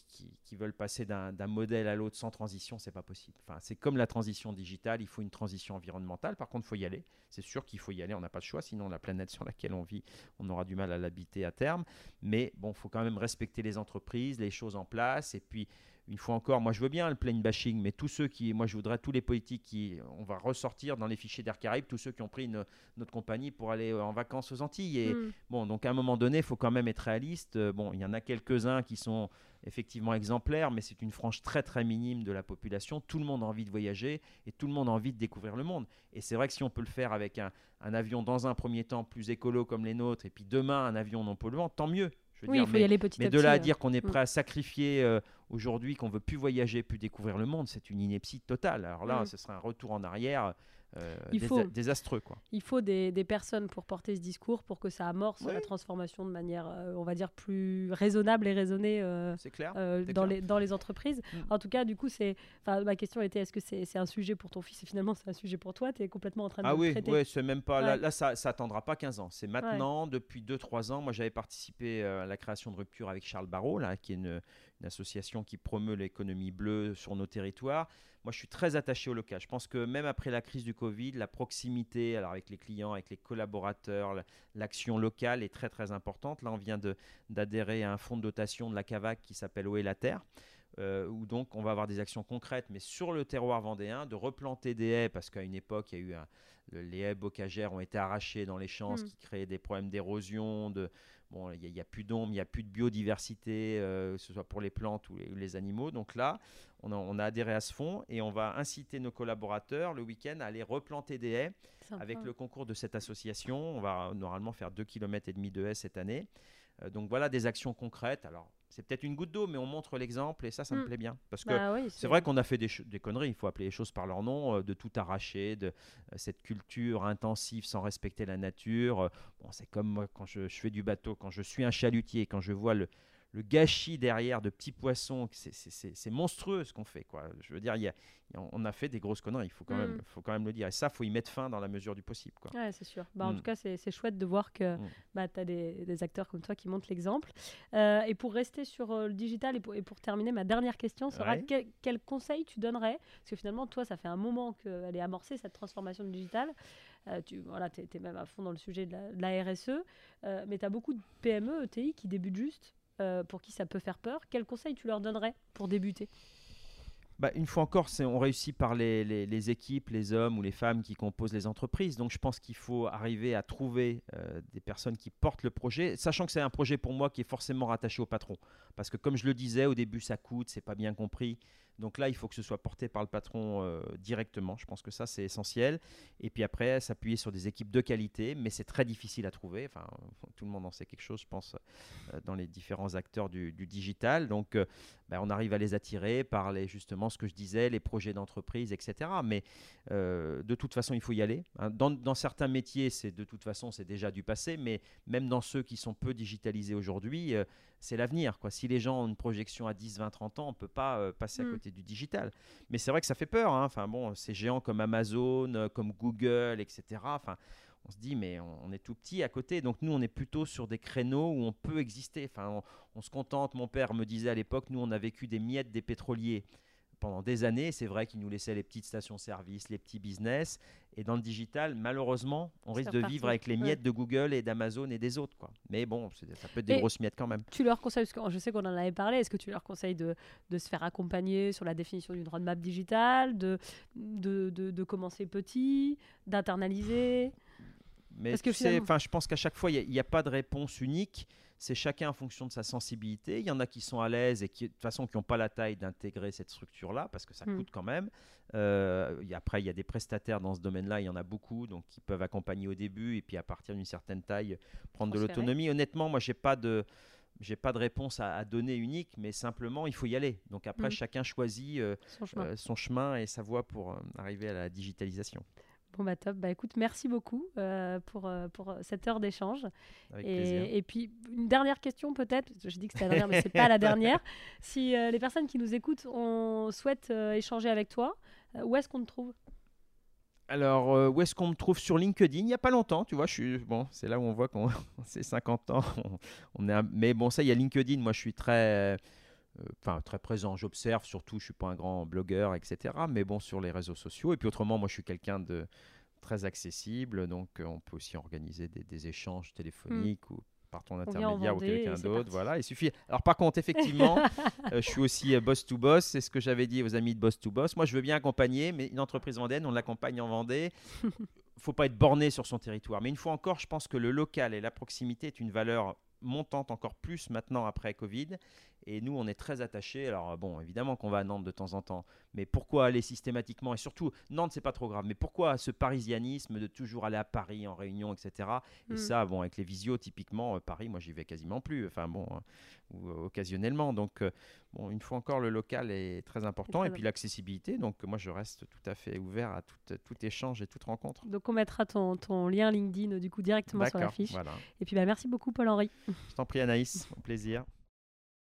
qui, veulent passer d'un modèle à l'autre sans transition, c'est pas possible. Enfin, c'est comme la transition digitale, il faut une transition environnementale. Par contre, il faut y aller. C'est sûr qu'il faut y aller. On n'a pas le choix, sinon la planète sur laquelle on vit, on aura du mal à l'habiter à terme. Mais bon, faut quand même respecter les entreprises, les choses en place, et puis une fois encore, moi je veux bien le plain bashing, mais tous ceux qui, moi je voudrais tous les politiques qui, on va ressortir dans les fichiers d'Air Caraïbes, tous ceux qui ont pris une- notre compagnie pour aller euh, en vacances aux Antilles. Et Mm. bon, donc à un moment donné, il faut quand même être réaliste. Euh, Bon, il y en a quelques-uns qui sont effectivement exemplaires, mais c'est une frange très très minime de la population. Tout le monde a envie de voyager et tout le monde a envie de découvrir le monde. Et c'est vrai que si on peut le faire avec un, un avion dans un premier temps plus écolo comme les nôtres, et puis demain un avion non polluant, tant mieux. Je veux Oui, dire, il faut mais, y aller petit mais à de petit. là à dire qu'on est Mm. prêt à sacrifier euh, aujourd'hui, qu'on veut plus voyager, plus découvrir le monde, c'est une ineptie totale. Alors là, Mm. ce serait un retour en arrière euh, Il faut. désastreux. Quoi. Il faut des, des personnes pour porter ce discours, pour que ça amorce Oui. la transformation de manière, euh, on va dire, plus raisonnable et raisonnée euh, clair euh, dans, clair. les, dans les entreprises. Mm. En tout cas, du coup, c'est, ma question était est-ce que c'est, c'est un sujet pour ton fils? Et finalement, c'est un sujet pour toi. Tu es complètement en train de Ah oui, ouais, c'est même pas. Là, Ouais. là, ça, ça attendra pas 15 ans. C'est maintenant, depuis 2-3 ans. Moi, j'avais participé à la création de Rupture avec Charles Barrault, là, qui est une, une association qui promeut l'économie bleue sur nos territoires. Moi, je suis très attaché au local. Je pense que même après la crise du Covid, la proximité alors avec les clients, avec les collaborateurs, la- l'action locale est très très importante. Là, on vient d'adhérer à un fonds de dotation de la CAVAC qui s'appelle Eau et la Terre. euh, où donc on va avoir des actions concrètes, mais sur le terroir vendéen, de replanter des haies, parce qu'à une époque, il y a eu un, le- les haies bocagères ont été arrachées dans les champs, ce Mm. qui créait des problèmes d'érosion. De, bon, il n'y a, plus d'ombre, il n'y a plus de biodiversité, euh, que ce soit pour les plantes ou les, animaux. Donc là, on a, on a adhéré à ce fonds et on va inciter nos collaborateurs le week-end à aller replanter des haies Sympa. avec le concours de cette association. On va normalement faire 2,5 km et demi de haies cette année. Euh, donc voilà des actions concrètes. Alors, c'est peut-être une goutte d'eau, mais on montre l'exemple et ça, ça me Mm. plaît bien. Parce que Bah oui, c'est vrai qu'on a fait des, conneries, il faut appeler les choses par leur nom, euh, de tout arracher, de euh, cette culture intensive sans respecter la nature. Euh, bon, c'est comme moi quand je, je fais du bateau, quand je suis un chalutier, quand je vois le, le gâchis derrière de petits poissons, c'est- monstrueux ce qu'on fait. Quoi. Je veux dire, il y a- il y a- on a fait des grosses conneries, il faut quand, Mm. même, faut quand même le dire. Et ça, faut y mettre fin dans la mesure du possible. Quoi. Ouais, c'est sûr. Bah, En Mm. tout cas, c'est chouette de voir que Mm. bah, tu as des, des acteurs comme toi qui montrent l'exemple. Euh, et pour rester sur euh, le digital et pour, et pour terminer, ma dernière question sera Ouais. quel, quel conseil tu donnerais? Parce que finalement, toi, ça fait un moment qu'elle est amorcée, cette transformation digitale. Euh, tu voilà, es, même à fond dans le sujet de la, de la RSE. mais tu as beaucoup de PME, ETI qui débutent juste, euh, pour qui ça peut faire peur. Quel conseil tu leur donnerais pour débuter? Bah, une fois encore, on réussit par les équipes, les hommes ou les femmes qui composent les entreprises. Donc je pense qu'il faut arriver à trouver euh, des personnes qui portent le projet, sachant que c'est un projet pour moi qui est forcément rattaché au patron. Parce que comme je le disais, au début ça coûte, c'est pas bien compris. Donc là, il faut que ce soit porté par le patron euh, directement. Je pense que ça, c'est essentiel. Et puis après, s'appuyer sur des équipes de qualité, mais c'est très difficile à trouver. Enfin, tout le monde en sait quelque chose, je pense, euh, dans les différents acteurs du, digital. Donc, euh, ben, on arrive à les attirer par les, justement ce que je disais, les projets d'entreprise, etc. Mais de toute façon, il faut y aller. hein. Dans, certains métiers, c'est de toute façon, c'est déjà du passé, mais même dans ceux qui sont peu digitalisés aujourd'hui, c'est l'avenir. Les gens ont une projection à 10, 20, 30 ans, on ne peut pas euh, passer à Mm. côté du digital. Mais c'est vrai que ça fait peur. hein. Enfin, bon, ces géants comme Amazon, euh, comme Google, etc. Enfin, on se dit, mais on, on est tout petit à côté. Donc nous, on est plutôt sur des créneaux où on peut exister. Enfin, on, on se contente. Mon père me disait à l'époque, nous, on a vécu des miettes des pétroliers pendant des années. C'est vrai qu'ils nous laissaient les petites stations-service, les petits business. Et dans le digital, malheureusement, on risque de vivre avec les Ouais. miettes de Google et d'Amazon et des autres. Quoi. Mais bon, ça peut être des Et- grosses miettes quand même. Tu leur conseilles, parce que je sais qu'on en avait parlé, est-ce que tu leur conseilles de, de se faire accompagner sur la définition d'une roadmap digitale, de, de, de, de commencer petit, d'internaliser? Mais Parce que sais, finalement- enfin, je pense qu'à chaque fois, il n'y a, pas de réponse unique. C'est chacun en fonction de sa sensibilité. Il y en a qui sont à l'aise et qui, de toute façon, qui n'ont pas la taille d'intégrer cette structure-là parce que ça Mm. coûte quand même. Euh, après, il y a des prestataires dans ce domaine-là. Il y en a beaucoup, donc qui peuvent accompagner au début et puis à partir d'une certaine taille, prendre de l'autonomie. Honnêtement, moi, j'ai pas de j'ai pas de réponse à, à donner unique, mais simplement, il faut y aller. Donc après, Mm. chacun choisit euh, son chemin euh, son chemin et sa voie pour euh, arriver à la digitalisation. Bon bah top, bah écoute, merci beaucoup euh, pour, euh, pour cette heure d'échange. Et, et puis une dernière question peut-être, je dis que c'était la dernière, mais c'est pas la dernière. Si euh, les personnes qui nous écoutent on souhaite euh, échanger avec toi, où est-ce qu'on te trouve? Alors, euh, où est-ce qu'on me trouve? Sur LinkedIn Il n'y a pas longtemps, tu vois, je suis bon, c'est là où on voit qu'on c'est 50 ans. On, on est un- mais bon, ça, il y a LinkedIn. Moi, je suis très, enfin, très présent. J'observe surtout. Je suis pas un grand blogueur, etc. Mais bon, sur les réseaux sociaux. Et puis autrement, moi, je suis quelqu'un de très accessible. Donc, euh, on peut aussi organiser des, des échanges téléphoniques ou par ton intermédiaire ou quelqu'un d'autre. Voilà, il suffit. Alors, par contre, effectivement, euh, je suis aussi euh, boss to boss. C'est ce que j'avais dit aux amis de boss to boss. Moi, je veux bien accompagner, mais une entreprise vendéenne, on l'accompagne en Vendée. faut pas être borné sur son territoire. Mais une fois encore, je pense que le local et la proximité est une valeur montante encore plus maintenant après Covid. Et nous, on est très attachés. Alors, bon, évidemment qu'on va à Nantes de temps en temps, mais pourquoi aller systématiquement Et surtout, Nantes, c'est pas trop grave, mais pourquoi ce parisianisme de toujours aller à Paris en réunion, etc. Et Mm. ça, bon, avec les visios, typiquement, euh, Paris, moi, j'y vais quasiment plus. Enfin, bon, euh, ou euh, occasionnellement. Donc, euh, bon, une fois encore, le local est très important. très et puis l'accessibilité. Donc, moi, je reste tout à fait ouvert à tout, tout échange et toute rencontre. Donc on mettra ton, ton lien LinkedIn du coup directement sur la fiche. voilà. Et puis bah, merci beaucoup Paul-Henri. Je t'en prie, Anaïs. Au plaisir.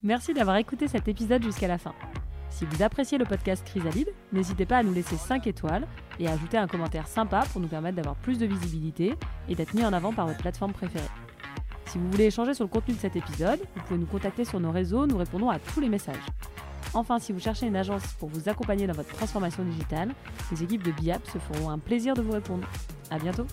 Merci d'avoir écouté cet épisode jusqu'à la fin. Si vous appréciez le podcast Chrysalide, n'hésitez pas à nous laisser 5 étoiles et à ajouter un commentaire sympa pour nous permettre d'avoir plus de visibilité et d'être mis en avant par votre plateforme préférée. Si vous voulez échanger sur le contenu de cet épisode, vous pouvez nous contacter sur nos réseaux, nous répondons à tous les messages. Enfin, si vous cherchez une agence pour vous accompagner dans votre transformation digitale, les équipes de BIAP se feront un plaisir de vous répondre. À bientôt!